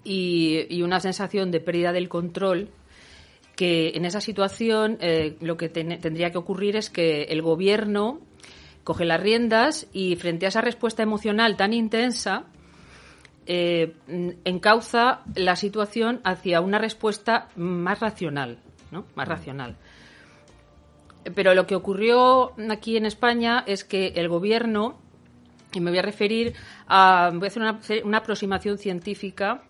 P: y, una sensación de pérdida del control que en esa situación eh, lo que ten- tendría que ocurrir es que el gobierno coge las riendas y frente a esa respuesta emocional tan intensa eh, encauza la situación hacia una respuesta más racional, ¿no? Más racional. Pero lo que ocurrió aquí en España es que el gobierno, y me voy a referir a, voy a hacer una, aproximación científica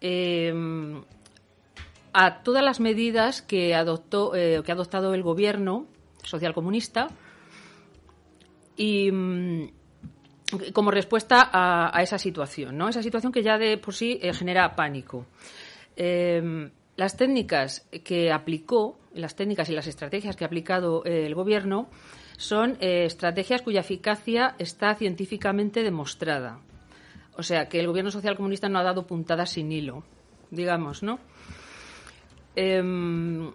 P: eh, a todas las medidas que adoptó, eh, que ha adoptado el gobierno socialcomunista y mm, como respuesta a, esa situación, ¿no? Esa situación que ya de por sí eh, genera pánico. Las técnicas que aplicó, las técnicas y las estrategias que ha aplicado el gobierno son eh, estrategias cuya eficacia está científicamente demostrada. O sea, que el gobierno social comunista no ha dado puntadas sin hilo, digamos, ¿no? Em,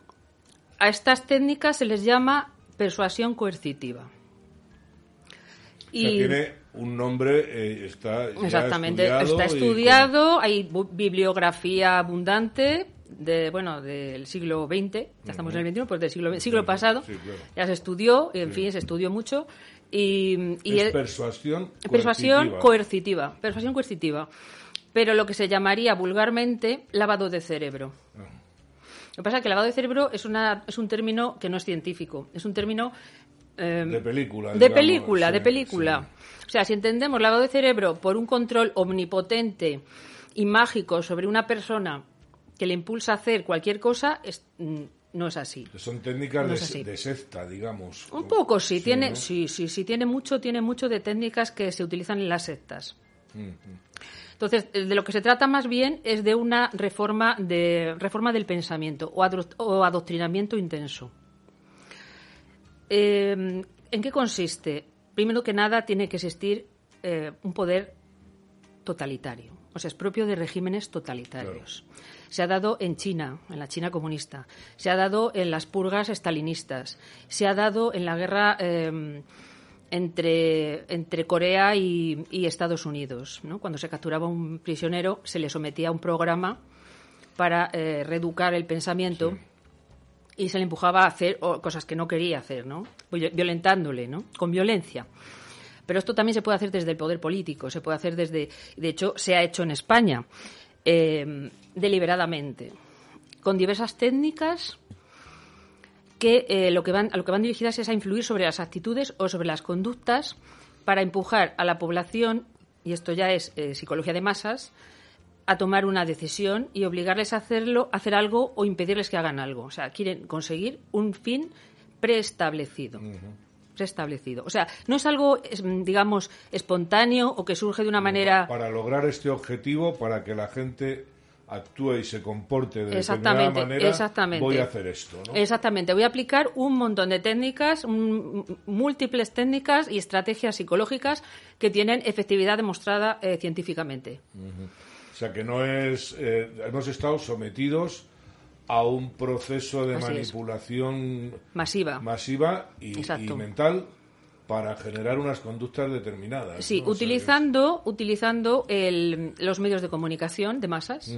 P: a estas técnicas se les llama persuasión coercitiva.
B: O sea, tiene un nombre, eh, está ya
P: Exactamente,
B: estudiado
P: está
B: y
P: estudiado, hay bibliografía abundante de bueno del siglo XX, ya estamos en el XXI, pues del siglo, siglo pasado,
B: sí, claro.
P: ya se estudió, en
B: Sí.
P: fin, se estudió mucho y, y
B: Es
P: el-
B: persuasión
P: persuasión
B: coercitiva.
P: coercitiva, persuasión coercitiva, pero lo que se llamaría vulgarmente lavado de cerebro. Lo que pasa es que lavado de cerebro es, una, es un término que no es científico, es un término... eh,
B: De película,
P: De película,
B: sí,
P: de película. O sea, si entendemos lavado de cerebro por un control omnipotente y mágico sobre una persona que le impulsa a hacer cualquier cosa, es- mm, no es así.
B: Son técnicas
P: No
B: de, secta, digamos.
P: Un poco, sí, tiene,
B: ¿no?
P: sí, sí, sí, tiene mucho, tiene mucho de técnicas que se utilizan en las sectas.
B: Mm,
P: Entonces, eh, de lo que se trata más bien es de una reforma de reforma del pensamiento o, adro- o adoctrinamiento intenso. Eh, ¿En qué consiste? Primero que nada, tiene que existir eh, un poder totalitario. O sea, es propio de regímenes totalitarios. Se ha dado en China, en la China comunista. Se ha dado en las purgas estalinistas. Se ha dado en la guerra eh, entre, entre Corea y, y Estados Unidos. ¿no? Cuando se capturaba un prisionero, se le sometía a un programa para eh, reeducar el pensamiento y se le empujaba a hacer cosas que no quería hacer, ¿no? Viol- Violentándole, ¿no? Con violencia. Pero esto también se puede hacer desde el poder político, se puede hacer desde, de hecho, se ha hecho en España eh, deliberadamente, con diversas técnicas que eh, lo que van, a lo que van dirigidas es a influir sobre las actitudes o sobre las conductas para empujar a la población, y esto ya es eh, psicología de masas, a tomar una decisión y obligarles a hacerlo, hacer algo o impedirles que hagan algo. O sea, quieren conseguir un fin preestablecido. Preestablecido. O sea, no es algo, digamos, espontáneo o que surge de una manera.
B: Para lograr este objetivo, para que la gente actúe y se comporte de determinada manera,
P: exactamente.
B: voy a hacer esto. ¿no?
P: Exactamente. Voy a aplicar un montón de técnicas, un- múltiples técnicas y estrategias psicológicas que tienen efectividad demostrada eh, científicamente.
B: O sea, que no es. eh, hemos estado sometidos a un proceso de
P: Así es.
B: manipulación
P: Masiva.
B: masiva y, y mental para generar unas conductas determinadas.
P: Sí,
B: ¿no? O sea,
P: utilizando, utilizando el- los medios de comunicación de masas.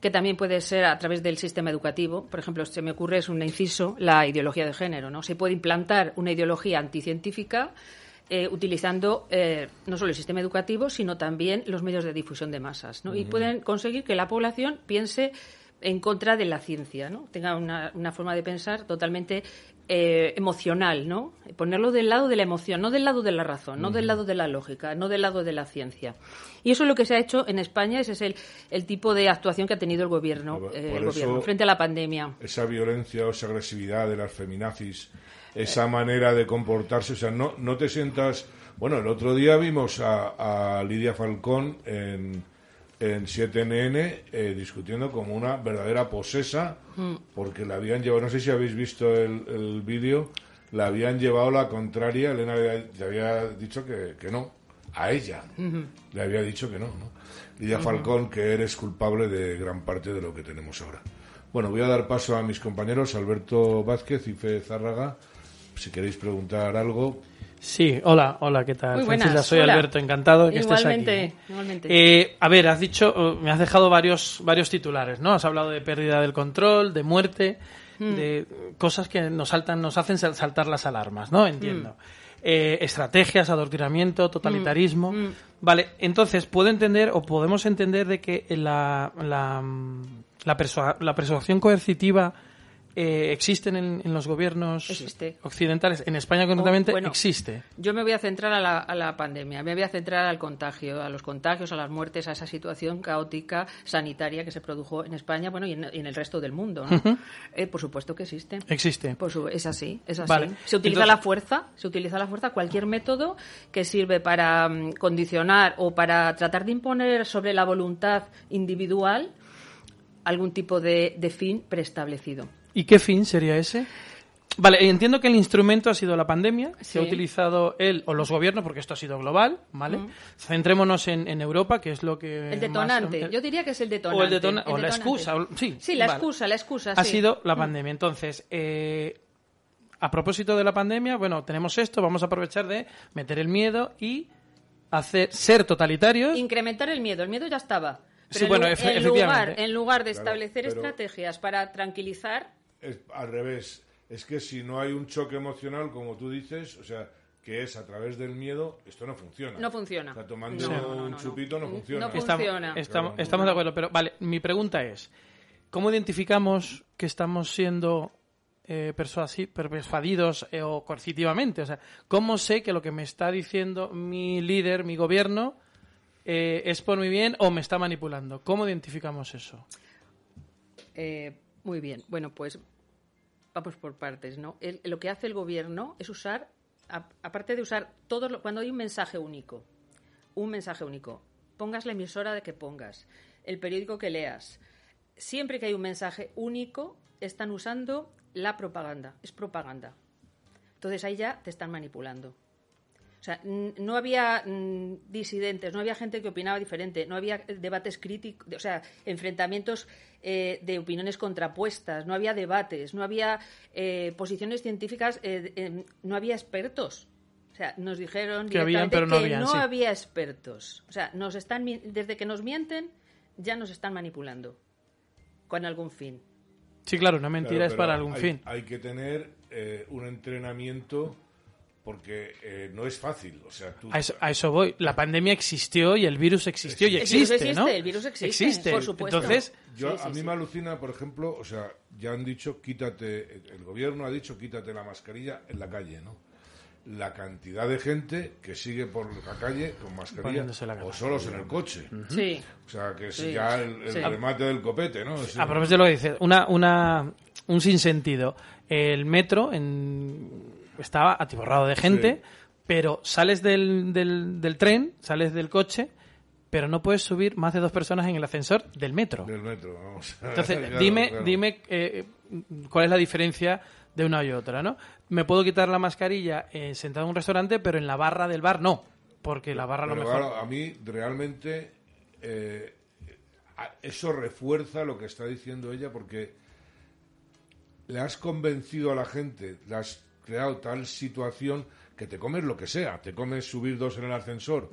P: Que también puede ser a través del sistema educativo. Por ejemplo, se me ocurre, es un inciso, la ideología de género. ¿no? Se puede implantar una ideología anticientífica eh, utilizando eh, no solo el sistema educativo, sino también los medios de difusión de masas. ¿no? Y pueden conseguir que la población piense en contra de la ciencia, ¿no? tenga una, una forma de pensar totalmente eh, emocional, ¿no? Ponerlo del lado de la emoción, no del lado de la razón, no del lado de la lógica, no del lado de la ciencia. Y eso es lo que se ha hecho en España, ese es el, el tipo de actuación que ha tenido el gobierno, eh,
B: por
P: el gobierno frente a la pandemia.
B: esa violencia o esa agresividad de las feminazis, esa manera de comportarse, o sea, no, no te sientas Bueno, el otro día vimos a, a Lidia Falcón en, en 7NN eh, discutiendo como una verdadera posesa
P: Mm.
B: porque la habían llevado, no sé si habéis visto el, el vídeo, la habían llevado la contraria, Elena le había dicho que, que no, a ella le había dicho que no, ¿no? Lidia
P: Ujú.
B: Falcón, que eres culpable de gran parte de lo que tenemos ahora. Bueno, voy a dar paso a mis compañeros, Alberto Vázquez y Fe Zárraga. Si queréis preguntar algo.
Q: Sí, hola, hola, ¿qué tal?
P: Muy buenas,
Q: soy
P: hola.
Q: Alberto, encantado de que
P: Igualmente,
Q: estés aquí.
P: igualmente.
Q: Eh, a ver, has dicho, me has dejado varios, varios titulares, ¿no? Has hablado de pérdida del control, de muerte,
P: Mm.
Q: de cosas que nos saltan, nos hacen sal- saltar las alarmas, ¿no? Entiendo. Eh, estrategias, adoctrinamiento, totalitarismo.
P: Mm, mm.
Q: Vale, entonces puedo entender o podemos entender de que la, la, la, persua- la persuasión coercitiva eh, existe en, en los gobiernos
P: Existe.
Q: occidentales. En España concretamente
P: Oh, bueno.
Q: existe.
P: Yo me voy a centrar a la, a la pandemia, me voy a centrar al contagio, a los contagios, a las muertes, a esa situación caótica sanitaria que se produjo en España, bueno, y en, y en el resto del mundo. Eh, por supuesto que existe.
Q: Existe.
P: Por su- es así, es así.
Q: Vale.
P: Se utiliza
Q: Entonces-
P: la fuerza, se utiliza la fuerza, cualquier método que sirve para mm, condicionar o para tratar de imponer sobre la voluntad individual algún tipo de, de fin preestablecido.
Q: ¿Y qué fin sería ese? Vale, entiendo que el instrumento ha sido la pandemia,
P: Sí.
Q: se ha utilizado él o los gobiernos, porque esto ha sido global, ¿vale?
P: Mm.
Q: Centrémonos en, en Europa, que es lo que...
P: El detonante,
Q: más-
P: yo diría que es el detonante.
Q: O, el detona- o la excusa, o- sí.
P: Sí, la
Q: vale.
P: excusa, la excusa,
Q: Ha
P: sí.
Q: sido la
P: Mm.
Q: pandemia. Entonces, eh, a propósito de la pandemia, bueno, tenemos esto, vamos a aprovechar de meter el miedo y hacer ser totalitarios.
P: Incrementar el miedo, el miedo ya estaba. Pero
Q: Sí,
P: en,
Q: bueno,
P: en lugar, en lugar de
B: Claro,
P: establecer
B: pero-
P: estrategias para tranquilizar,
B: Es al revés. Es que si no hay un choque emocional, como tú dices, o sea, que es a través del miedo, esto no funciona.
P: No funciona.
B: O sea, tomando
P: No, no, no,
B: un
P: no,
B: chupito no,
P: no.
B: funciona.
P: No funciona.
Q: estamos, estamos de acuerdo, pero vale, mi pregunta es, ¿cómo identificamos que estamos siendo eh, persuadidos eh, o coercitivamente? O sea, ¿cómo sé que lo que me está diciendo mi líder, mi gobierno, eh, es por mi bien o me está manipulando? ¿Cómo identificamos eso?
P: eh, muy bien. Bueno, pues vamos por partes, ¿no? El- lo que hace el gobierno es usar, aparte de usar todo, lo- cuando hay un mensaje único, un mensaje único, pongas la emisora de que pongas, el periódico que leas, siempre que hay un mensaje único, están usando la propaganda, es propaganda. Entonces ahí ya te están manipulando. O sea, n- no había disidentes, no había gente que opinaba diferente, no había eh, debates críticos, o sea, enfrentamientos eh, de opiniones contrapuestas, no había debates, no había eh, posiciones científicas, eh, eh, no había expertos. O sea, nos dijeron
Q: Que habían,
P: directamente
Q: pero no
P: que
Q: habían,
P: no
Q: sí.
P: había expertos. O sea, nos están mi- desde que nos mienten ya nos están manipulando con algún fin.
Q: Sí, claro, una mentira
B: Claro,
Q: es para algún
B: hay-
Q: fin.
B: Hay que tener eh, un entrenamiento porque eh, no es fácil. O sea, tú,
Q: A eso, a eso voy. La pandemia existió y el virus existió y
P: El virus
Q: existe,
P: existe,
Q: ¿no?
P: el virus existe, por supuesto.
Q: Entonces,
B: Yo,
P: Sí, sí,
B: a mí
P: sí.
B: me alucina, por ejemplo, o sea, ya han dicho, quítate, el- gobierno ha dicho, quítate la mascarilla en la calle, ¿no? La cantidad de gente que sigue por la calle con mascarilla
Q: la
B: o solos en el coche.
P: Sí.
B: O sea, que es
P: Sí.
B: ya el, el
P: Sí.
B: remate del copete, ¿no?
Q: A propósito de lo que dices, una, una, un sinsentido. El metro en- estaba atiborrado de gente,
B: Sí.
Q: pero sales del, del, del tren, sales del coche, pero no puedes subir más de dos personas en el ascensor del metro.
B: del metro, vamos.
Q: Entonces,
B: Claro,
Q: dime,
B: claro.
Q: dime eh, cuál es la diferencia de una y otra, ¿no? Me puedo quitar la mascarilla eh, sentado en un restaurante, pero en la barra del bar no, porque la barra a lo
B: Pero
Q: mejor...
B: claro, a mí realmente eh, eso refuerza lo que está diciendo ella porque le has convencido a la gente, le has creado tal situación que te comes lo que sea, te comes subir dos en el ascensor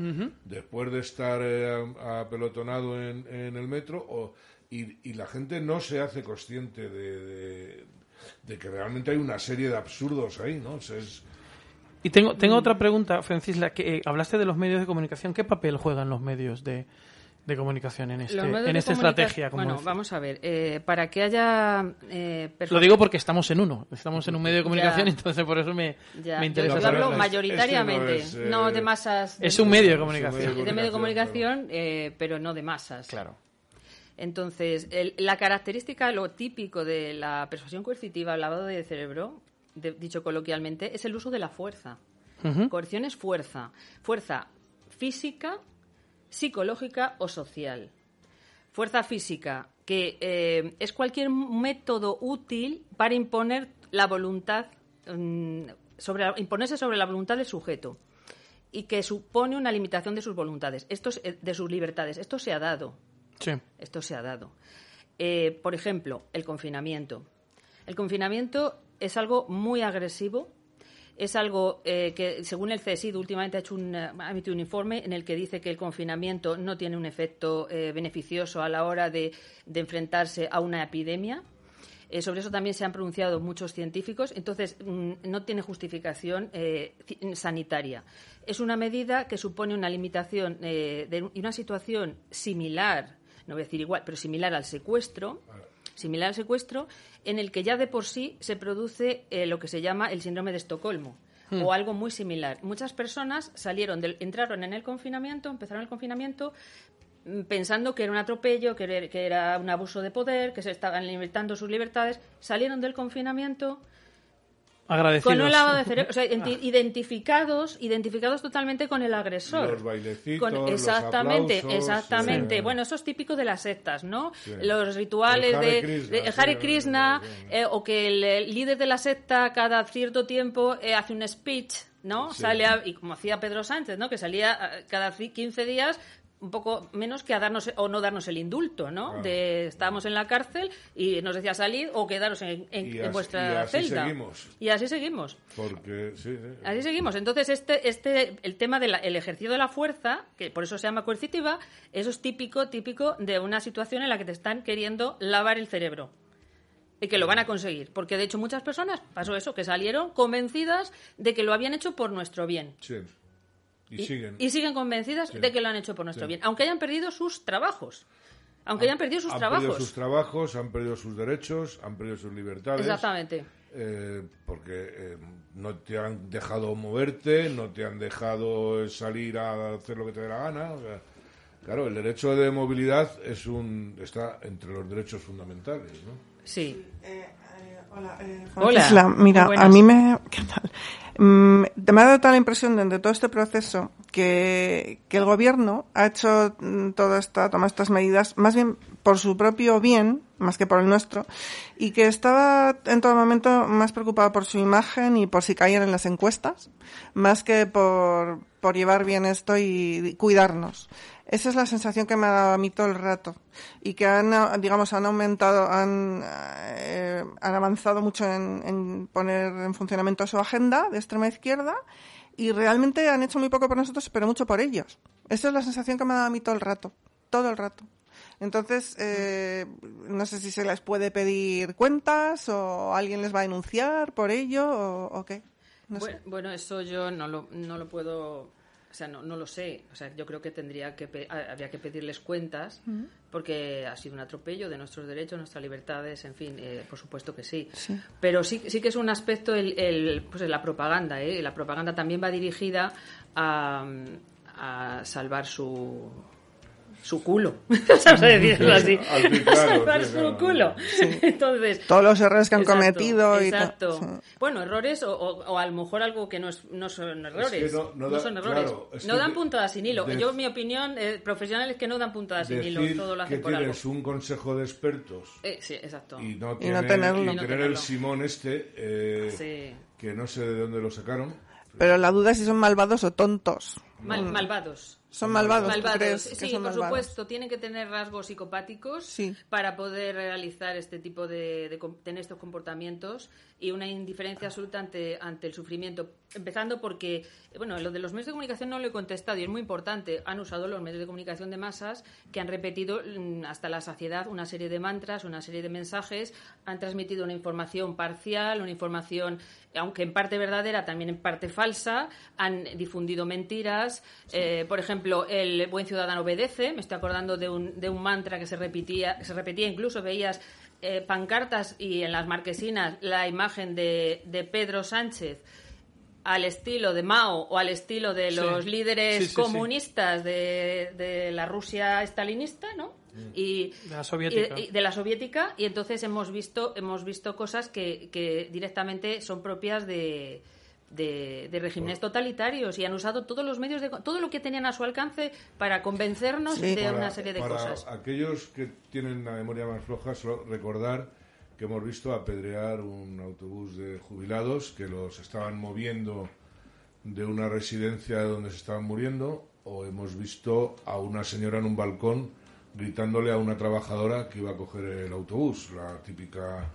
B: después de estar eh, apelotonado en, en el metro o- y, y la gente no se hace consciente de, de- de que realmente hay una serie de absurdos ahí, ¿no? O sea, es-
Q: Y tengo, tengo otra pregunta, Francisla, que eh, hablaste de los medios de comunicación. ¿Qué papel juegan los medios de, de comunicación en, este, en esta
P: comunica-
Q: estrategia? como
P: Bueno,
Q: dice?
P: vamos a ver. eh, para que haya. eh,
Q: Lo digo porque estamos en uno, estamos en un medio de comunicación,
P: Ya.
Q: entonces por eso me,
P: Ya,
Q: me
P: yo-
Q: interesa
P: yo, hablo
B: es-
P: mayoritariamente,
B: este no es,
P: no
B: eh,
P: de masas.
Q: Es un medio de
B: es un
Q: comunicación.
B: medio
P: de medio de comunicación, eh, pero no de masas.
Q: Claro.
P: Entonces, el- la característica, lo típico de la persuasión coercitiva, el lavado de cerebro, de- dicho coloquialmente, es el uso de la fuerza. Coerción es fuerza. Fuerza física, psicológica o social. Fuerza física, que eh, es cualquier método útil para imponer la voluntad, mm, sobre, imponerse sobre la voluntad del sujeto y que supone una limitación de sus voluntades, esto es, eh, de sus libertades. Esto se ha dado.
Q: Sí.
P: Esto se ha dado. Eh, por ejemplo, el confinamiento. El confinamiento es algo muy agresivo. Es algo eh, que, según el CSID, últimamente ha, hecho un, eh, ha emitido un informe en el que dice que el confinamiento no tiene un efecto eh, beneficioso a la hora de, enfrentarse a una epidemia. Sobre eso también se han pronunciado muchos científicos. Entonces, mm, no tiene justificación ci- sanitaria. Es una medida que supone una limitación eh, de una situación similar, no voy a decir igual, pero similar al secuestro, similar al secuestro, en el que ya de por sí se produce eh, lo que se llama el síndrome de Estocolmo.
R: Hmm.
P: O algo muy similar. Muchas personas salieron del, entraron en el confinamiento, empezaron el confinamiento mm, pensando que era un atropello, que era, que era un abuso de poder, que se estaban limitando sus libertades, salieron del confinamiento
Q: Agradecidos.
P: con un lavado de cerebro, o sea, identi- identificados, identificados totalmente con el agresor.
B: Los bailecitos,
P: Con-
B: los
P: exactamente,
B: aplausos,
P: exactamente.
B: sí.
P: Bueno, eso es típico de las sectas, ¿no?
B: Sí.
P: Los rituales
B: Hare
P: de,
B: Krishna,
P: de- el
B: sí,
P: Hare
B: sí,
P: Krishna, eh, o que el, el líder de la secta cada cierto tiempo eh, hace un speech, ¿no?
R: Sí.
P: Sale a- y como hacía Pedro Sánchez, ¿no? Que salía eh, cada ci- 15 días un poco menos que a darnos o no darnos el indulto, ¿no? De estábamos en la cárcel y nos decía salir o quedaros en, en-
B: Y
P: en vuestra
B: y así
P: celda.
B: seguimos.
P: Y así seguimos.
B: Porque, sí, sí.
P: Así seguimos. Entonces, este, este, el tema del ejercicio de la fuerza, que por eso se llama coercitiva, eso es típico, típico de una situación en la que te están queriendo lavar el cerebro. Y que lo van a conseguir. Porque, de hecho, muchas personas pasó eso, que salieron convencidas de que lo habían hecho por nuestro bien.
B: Sí. Y, siguen.
P: Y siguen convencidas
B: Sí.
P: de que lo han hecho por nuestro
B: Sí.
P: bien. Aunque hayan perdido sus trabajos. Aunque hayan perdido sus
B: han
P: trabajos.
B: perdido sus trabajos, han perdido sus derechos, han perdido sus libertades.
P: Exactamente.
B: eh, porque eh, no te han dejado moverte, no te han dejado salir a hacer lo que te dé la gana. o sea, claro, el derecho de movilidad es un está entre los derechos fundamentales, ¿no?
P: Sí.
C: Hola, eh,
P: Hola.
C: Isla, mira, a mí me, ¿qué tal? Mm, me ha dado toda la impresión de, todo este proceso que, que el gobierno ha hecho mm, toda esta, toma estas medidas más bien por su propio bien, más que por el nuestro, y que estaba en todo momento más preocupado por su imagen y por si caían en las encuestas, más que por, por llevar bien esto y cuidarnos. Esa es la sensación que me ha dado a mí todo el rato. Y que han, digamos, han aumentado, han, eh, han avanzado mucho en, en poner en funcionamiento su agenda de extrema izquierda y realmente han hecho muy poco por nosotros, pero mucho por ellos. Esa es la sensación que me ha dado a mí todo el rato. Todo el rato. Entonces, eh, no sé si se les puede pedir cuentas o alguien les va a denunciar por ello o, o qué. No sé.
P: bueno, bueno, eso yo no lo, no lo puedo, o sea, no, no lo sé. O sea, yo creo que tendría que habría que pedirles cuentas
C: Ujú.
P: porque ha sido un atropello de nuestros derechos, nuestras libertades, en fin, eh, por supuesto que sí.
C: Sí.
P: Pero sí, sí que es un aspecto el, el, pues la propaganda, ¿eh? La propaganda también va dirigida a, a salvar su su culo, vamos a decirlo así, a
C: claro,
P: su culo. Entonces,
C: Todos los errores que han
P: Exacto,
C: cometido y
P: exacto.
C: Sí.
P: Bueno, errores o, o- o a lo mejor algo que no, es- no son errores.
B: no- no da-
P: son errores.
B: claro, es
P: no dan puntadas sin hilo. Yo, mi opinión eh, profesional es que no dan puntadas sin hilo. Todo lo
B: que
P: algo.
B: tienes un consejo de expertos
P: Eh, sí, exacto.
B: y no,
C: Y no
B: tienen-
C: tenerlo.
B: y tener
P: tenerlo.
B: el Simón este, eh,
P: Sí.
B: que no sé de dónde lo sacaron.
C: Pero la duda es si son malvados o tontos.
P: Mal-
C: Mm.
P: malvados.
C: Son malvados, ¿tú
P: Malvados,
C: crees que
P: sí,
C: son
P: por
C: malvados?
P: supuesto. Tienen que tener rasgos psicopáticos
C: Sí.
P: para poder realizar este tipo de, tener estos comportamientos y una indiferencia absoluta ante, ante el sufrimiento. Empezando porque, bueno, lo de los medios de comunicación no lo he contestado y es muy importante. Han usado los medios de comunicación de masas que han repetido mm, hasta la saciedad una serie de mantras, una serie de mensajes, han transmitido una información parcial, una información, aunque en parte verdadera, también en parte falsa, han difundido mentiras. Eh, por ejemplo, el buen ciudadano obedece. Me estoy acordando de un, de un mantra que se repetía, que se repetía incluso veías eh, pancartas y en las marquesinas la imagen de, de Pedro Sánchez al estilo de Mao o al estilo de
Q: Sí.
P: los líderes
Q: Sí, sí, sí.
P: comunistas De, de la Rusia estalinista, ¿no? Y,
Q: De la soviética.
P: y- y de la soviética y entonces hemos visto hemos visto cosas que, que directamente son propias de de, de regímenes totalitarios y han usado todos los medios de todo lo que tenían a su alcance para convencernos de
B: Para-
P: una serie de
B: para
P: cosas.
B: aquellos que tienen la memoria más floja, solo recordar que hemos visto apedrear un autobús de jubilados que los estaban moviendo de una residencia donde se estaban muriendo, o hemos visto a una señora en un balcón gritándole a una trabajadora que iba a coger el autobús, la típica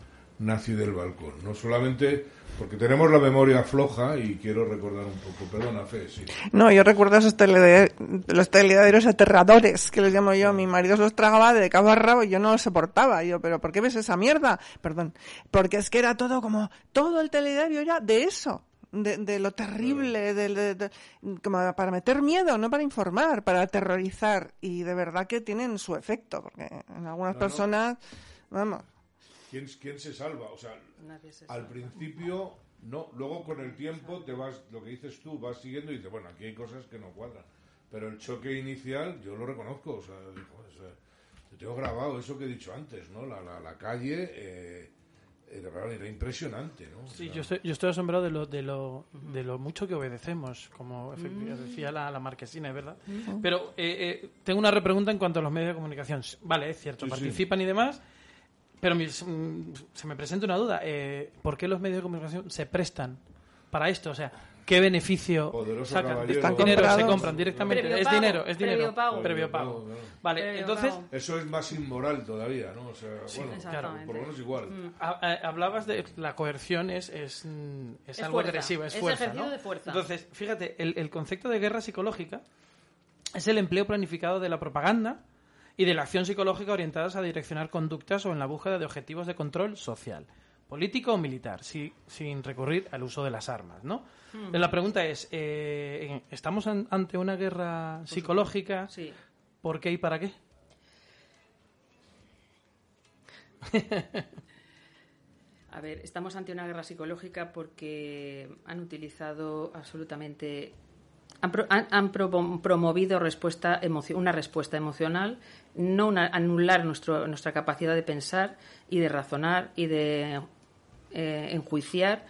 B: nazi del balcón. No solamente porque tenemos la memoria floja y quiero recordar un poco, perdona, Fe, sí.
C: No, yo recuerdo esos telede- los telediarios aterradores, que les llamo yo. Mi marido se los tragaba de cabo a rabo y yo no los soportaba. Yo, pero ¿por qué ves esa mierda? Perdón. Porque es que era todo como, todo el telediario era de eso. De, de lo terrible, de, de- de- como para meter miedo, no para informar, para aterrorizar. Y de verdad que tienen su efecto, porque en algunas
B: No, no.
C: personas, vamos,
B: ¿Quién, quién se salva? O sea,
P: se
B: al principio no, luego con el tiempo te vas, lo que dices tú, vas siguiendo y dices, bueno, aquí hay cosas que no cuadran. Pero el choque inicial yo lo reconozco, o sea, digo, o sea, yo tengo grabado eso que he dicho antes, ¿no? La, la, la calle eh, era, era impresionante, ¿no? O
Q: Sí,
B: sea,
Q: yo estoy, yo estoy asombrado de lo, de lo, de lo mucho que obedecemos, como efecti-
B: Mm.
Q: decía la, la marquesina, es verdad.
B: Mm.
Q: Pero eh, eh, tengo una repregunta en cuanto a los medios de comunicación. Vale, es cierto,
B: Sí, sí.
Q: participan y demás, pero mi- mm, se me presenta una duda. Eh, ¿Por qué los medios de comunicación se prestan para esto? O sea, ¿qué beneficio
B: Poderoso
Q: sacan? Están dinero, se compran directamente.
P: Previo
Q: es
P: pago,
Q: dinero, es
P: previo
Q: dinero.
P: pago.
Q: Previo pago. Vale,
P: Previo
Q: entonces...
P: pago.
B: Eso es más inmoral todavía, ¿no? O sea, bueno, claro, por lo menos igual.
Q: Mm, ha- ha- Hablabas de la coerción es, es, mm, es
P: Es
Q: algo
P: fuerza,
Q: agresivo, es,
P: es
Q: fuerza.
P: ejercicio
Q: ¿no?
P: de fuerza.
Q: Entonces, fíjate, el, el concepto de guerra psicológica es el empleo planificado de la propaganda y de la acción psicológica orientadas a direccionar conductas o en la búsqueda de objetivos de control social, político o militar, si- sin recurrir al uso de las armas, ¿no?
P: Mm.
Q: La pregunta es, eh, ¿estamos an- ante una guerra psicológica?
P: Sí.
Q: ¿Por qué y para qué?
P: A ver, estamos ante una guerra psicológica porque han utilizado absolutamente. Han, han- han pro- promovido respuesta una respuesta emocional, no una- anular nuestro, nuestra capacidad de pensar y de razonar y de eh, enjuiciar,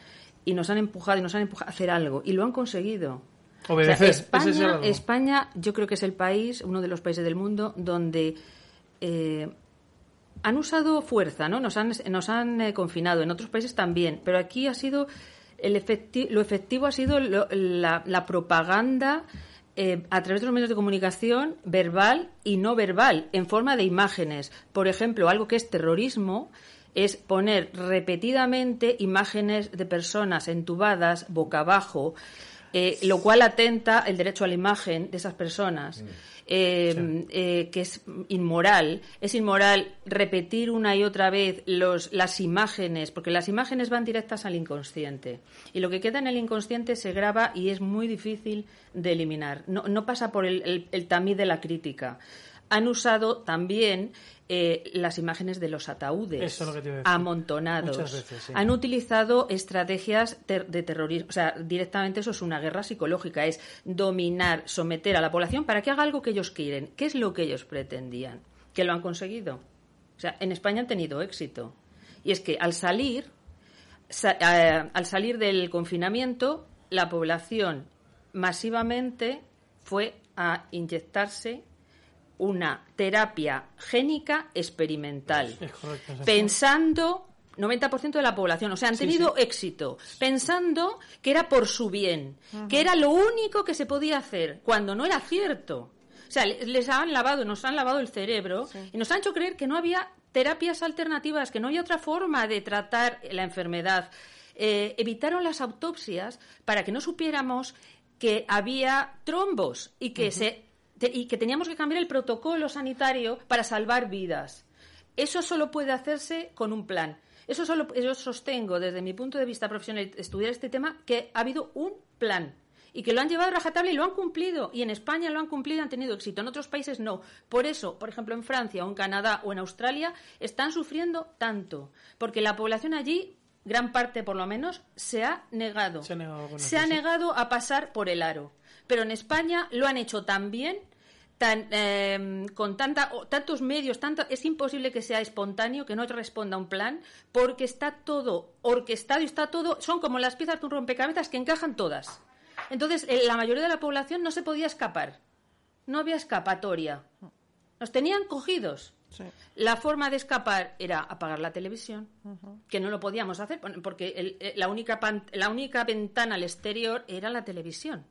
P: y nos han empujado y nos han empujado a hacer algo, y lo han conseguido.
Q: Obedecer,
P: O sea,
Q: ese es el
P: España,
Q: algo.
P: España, yo creo que es el país, uno de los países del mundo, donde eh, han usado fuerza, ¿no? Nos han, nos han eh, confinado, en otros países también, pero aquí ha sido el efecti- lo efectivo ha sido lo- la, la propaganda eh, a través de los medios de comunicación verbal y no verbal, en forma de imágenes. Por ejemplo, algo que es terrorismo es poner repetidamente imágenes de personas entubadas boca abajo, eh, lo cual atenta el derecho a la imagen de esas personas. Eh, eh, que es inmoral. Es inmoral repetir una y otra vez los, las imágenes, porque las imágenes van directas al inconsciente. Y lo que queda en el inconsciente se graba y es muy difícil de eliminar. No, no pasa por el, el- el tamiz de la crítica. Han usado también eh, las imágenes de los ataúdes
Q: Eso es lo que
P: amontonados.
Q: Muchas veces, sí.
P: Han utilizado estrategias ter- de terrorismo. O sea, directamente eso es una guerra psicológica. Es dominar, someter a la población para que haga algo que ellos quieren. ¿Qué es lo que ellos pretendían? Que lo han conseguido. O sea, en España han tenido éxito. Y es que al salir, sa- eh, al salir del confinamiento, la población masivamente fue a inyectarse una terapia génica experimental
Q: Es correcto. es así.
P: pensando 90% de la población, o sea, han tenido
Q: sí.
P: éxito, pensando que era por su bien, que era lo único que se podía hacer, cuando no era cierto. O sea, le- les han lavado, nos han lavado el cerebro y nos han hecho creer que no había terapias alternativas, que no había otra forma de tratar la enfermedad. Eh, evitaron las autopsias para que no supiéramos que había trombos y que se y que teníamos que cambiar el protocolo sanitario para salvar vidas. Eso solo puede hacerse con un plan. Eso solo yo sostengo desde mi punto de vista profesional estudiar este tema que ha habido un plan y que lo han llevado a rajatabla y lo han cumplido y en España lo han cumplido y han tenido éxito. En otros países no. Por eso, por ejemplo, en Francia o en Canadá o en Australia están sufriendo tanto porque la población allí gran parte por lo menos se ha negado.
Q: Se ha negado,
P: Se ha negado a pasar por el aro. Pero en España lo han hecho tan bien tan, eh, con tanta, o- tantos medios, tanto, es imposible que sea espontáneo, que no responda a un plan, porque está todo orquestado y está todo, son como las piezas de un rompecabezas que encajan todas. Entonces, eh, la mayoría de la población no se podía escapar. No había escapatoria. Nos tenían cogidos. La forma de escapar era apagar la televisión, que no lo podíamos hacer porque el- eh, la, única pan- la única ventana al exterior era la televisión.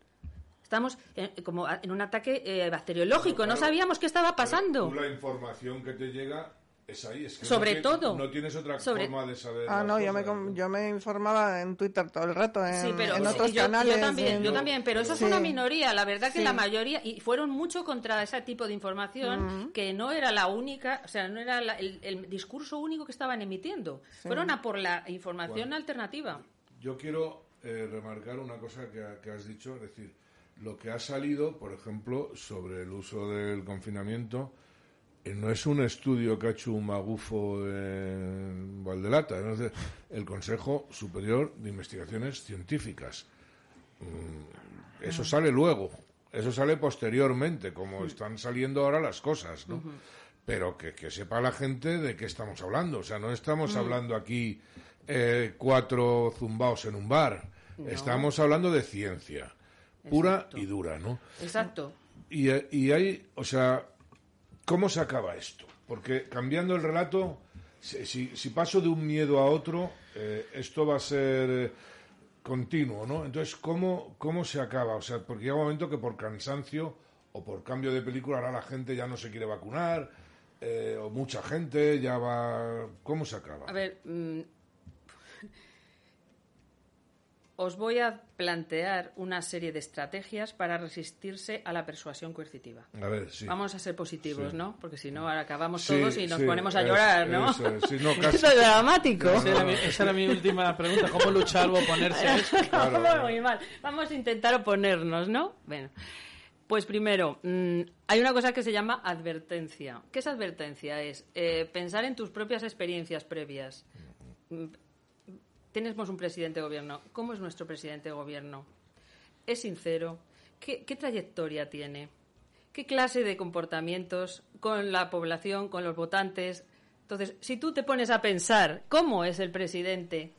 P: Estamos eh, como en un ataque eh, bacteriológico, no sabíamos qué estaba pasando.
B: Tú la información que te llega es ahí. Es que
P: Sobre
B: no
P: todo.
B: No tienes otra
P: Sobre-
B: forma de saber.
C: Ah, no, yo me, yo me informaba en Twitter todo el rato, en,
P: Sí, pero
C: en
P: sí,
C: otros
P: yo, yo
C: canales.
P: también,
C: en-
P: yo también, pero eso
C: Sí.
P: es una minoría. La verdad que
C: Sí.
P: la mayoría y fueron mucho contra ese tipo de información que no era la única, o sea, no era la- el, el discurso único que estaban emitiendo.
B: Sí.
P: Fueron a por la información
B: Bueno.
P: alternativa.
B: Yo quiero eh, remarcar una cosa que, ha- que has dicho, es decir, lo que ha salido, por ejemplo, sobre el uso del confinamiento, eh, no es un estudio que ha hecho un magufo en Valdelata, es decir, el Consejo Superior de Investigaciones Científicas. Mm, Eso sale luego, eso sale posteriormente, como están saliendo ahora las cosas, ¿no? Pero que, que sepa la gente de qué estamos hablando. O sea, no estamos
R: Mm.
B: hablando aquí eh, cuatro zumbaos en un bar.
P: No.
B: Estamos hablando de ciencia, pura
P: Exacto.
B: y dura, ¿no?
P: Exacto.
B: Y, y hay, o sea, ¿cómo se acaba esto? Porque cambiando el relato, si, si- si paso de un miedo a otro, eh, esto va a ser eh, continuo, ¿no? Entonces, ¿cómo, ¿cómo se acaba? O sea, porque llega un momento que por cansancio o por cambio de película ahora la gente ya no se quiere vacunar, eh, o mucha gente ya va... ¿Cómo se acaba?
P: A ver, mm, os voy a plantear una serie de estrategias para resistirse a la persuasión coercitiva.
B: A ver, sí.
P: Vamos a ser positivos,
B: Sí.
P: ¿no? Porque si no, ahora acabamos
B: Sí,
P: todos y nos
B: sí,
P: ponemos a
B: es-
P: llorar, ¿no?
B: eso es, sí, no, casi.
P: Es dramático.
Q: Esa era, mi, esa era mi última pregunta. ¿Cómo luchar o oponerse a eso?
P: Vamos muy mal. Vamos a intentar oponernos, ¿no? Bueno, pues primero, mm, hay una cosa que se llama advertencia. ¿Qué es advertencia? Es eh, pensar en tus propias experiencias previas. Tenemos un presidente de gobierno. ¿Cómo es nuestro presidente de gobierno? ¿Es sincero? ¿Qué, qué trayectoria tiene? ¿Qué clase de comportamientos con la población, con los votantes? Entonces, si tú te pones a pensar cómo es el presidente,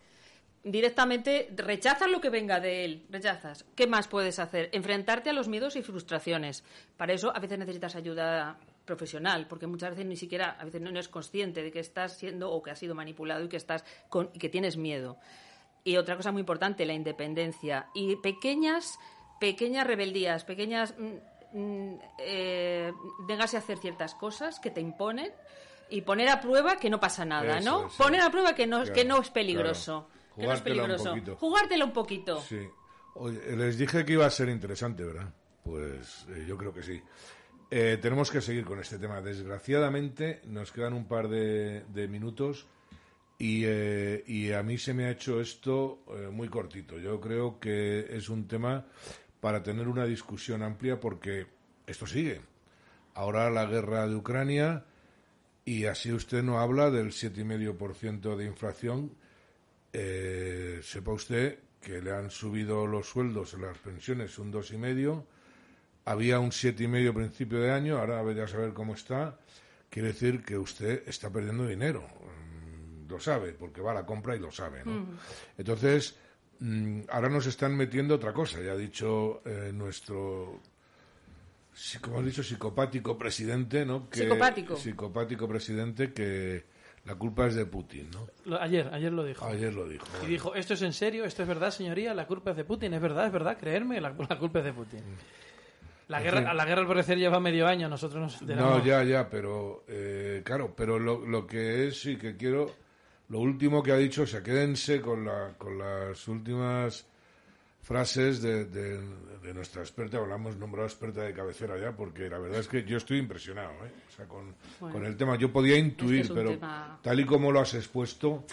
P: directamente rechazas lo que venga de él, rechazas. ¿Qué más puedes hacer? Enfrentarte a los miedos y frustraciones. Para eso a veces necesitas ayuda profesional, porque muchas veces ni siquiera, a veces no eres consciente de que estás siendo o que has sido manipulado y que estás con, y que tienes miedo. Y otra cosa muy importante, la independencia y pequeñas, pequeñas rebeldías, pequeñas mm, mm, eh, hacer ciertas cosas que te imponen y poner a prueba que no pasa nada,
B: Eso,
P: ¿no?
B: eso.
P: Poner a prueba que no,
B: Claro,
P: que no es peligroso.
B: claro.
P: Que no es
B: un
P: peligroso.
B: poquito.
P: Jugártela un poquito.
B: Sí. Oye, les dije que iba a ser interesante, ¿verdad? Pues eh, yo creo que sí. Eh, tenemos que seguir con este tema. Desgraciadamente nos quedan un par de, minutos y, eh, y a mí se me ha hecho esto eh, muy cortito. Yo creo que es un tema para tener una discusión amplia porque esto sigue. Ahora la guerra de Ucrania y así usted no habla del 7,5% de inflación eh, sepa usted que le han subido los sueldos las pensiones un dos y medio había un siete y medio a principio de año ahora vaya a saber cómo está quiere decir que usted está perdiendo dinero Mm, lo sabe porque va a la compra y lo sabe ¿no?
R: Ujú.
B: entonces mm, ahora nos están metiendo otra cosa ya ha dicho eh, nuestro sí, como has dicho psicopático presidente no que,
P: Psicopático.
B: psicopático presidente que la culpa es de Putin no
Q: Lo- Ayer, ayer lo dijo.
B: Ayer lo dijo.
Q: Y dijo, ¿esto es en serio? ¿Esto es verdad, señoría? La culpa es de Putin. Es verdad, es verdad. Creerme, la, la culpa es de Putin. La guerra, a la guerra al parecer lleva medio año. Nosotros nos
B: No, ya, ya, pero eh, claro, pero lo, lo que es sí que quiero, lo último que ha dicho, o sea, quédense con, la, con las últimas frases de, de, de nuestra experta, hablamos nombrado experta de cabecera ya, porque la verdad es que yo estoy impresionado, ¿eh? O sea, con,
P: Bueno.
B: con el tema. Yo podía intuir,
P: Es que es un
B: pero
P: tema-
B: tal y como lo has expuesto,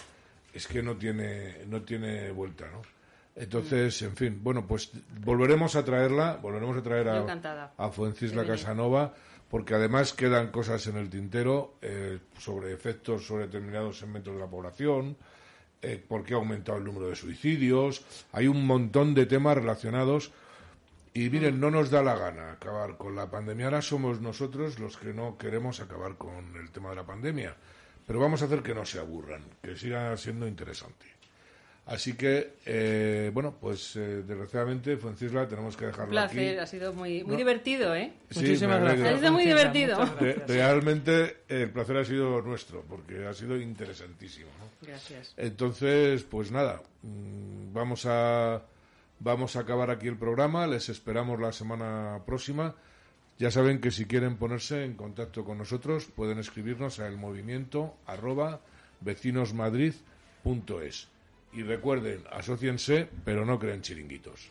B: es que no tiene, no tiene vuelta, ¿no? Entonces, en fin, bueno, pues volveremos a traerla, volveremos a traer a, a Fuencisla. Casanova, porque además quedan cosas en el tintero eh, sobre efectos sobre determinados segmentos de la población, eh, por qué ha aumentado el número de suicidios, hay un montón de temas relacionados Y miren, no nos da la gana acabar con la pandemia. Ahora somos nosotros los que no queremos acabar con el tema de la pandemia. Pero vamos a hacer que no se aburran, que siga siendo interesante. Así que, eh, bueno, pues eh, desgraciadamente, Francisla, tenemos que
P: Un
B: dejarlo
P: placer,
B: aquí.
P: ha sido muy, muy
B: No.
P: divertido, ¿eh?
B: Sí, me alegro.
P: Ha sido muy divertido.
B: Re- realmente el placer ha sido nuestro, porque ha sido interesantísimo. ¿no?
P: Gracias.
B: Entonces, pues nada, mm, vamos a vamos a acabar aquí el programa. Les esperamos la semana próxima. Ya saben que si quieren ponerse en contacto con nosotros pueden escribirnos a el movimiento arroba vecinosmadrid.es. Y recuerden, asóciense, pero no creen chiringuitos.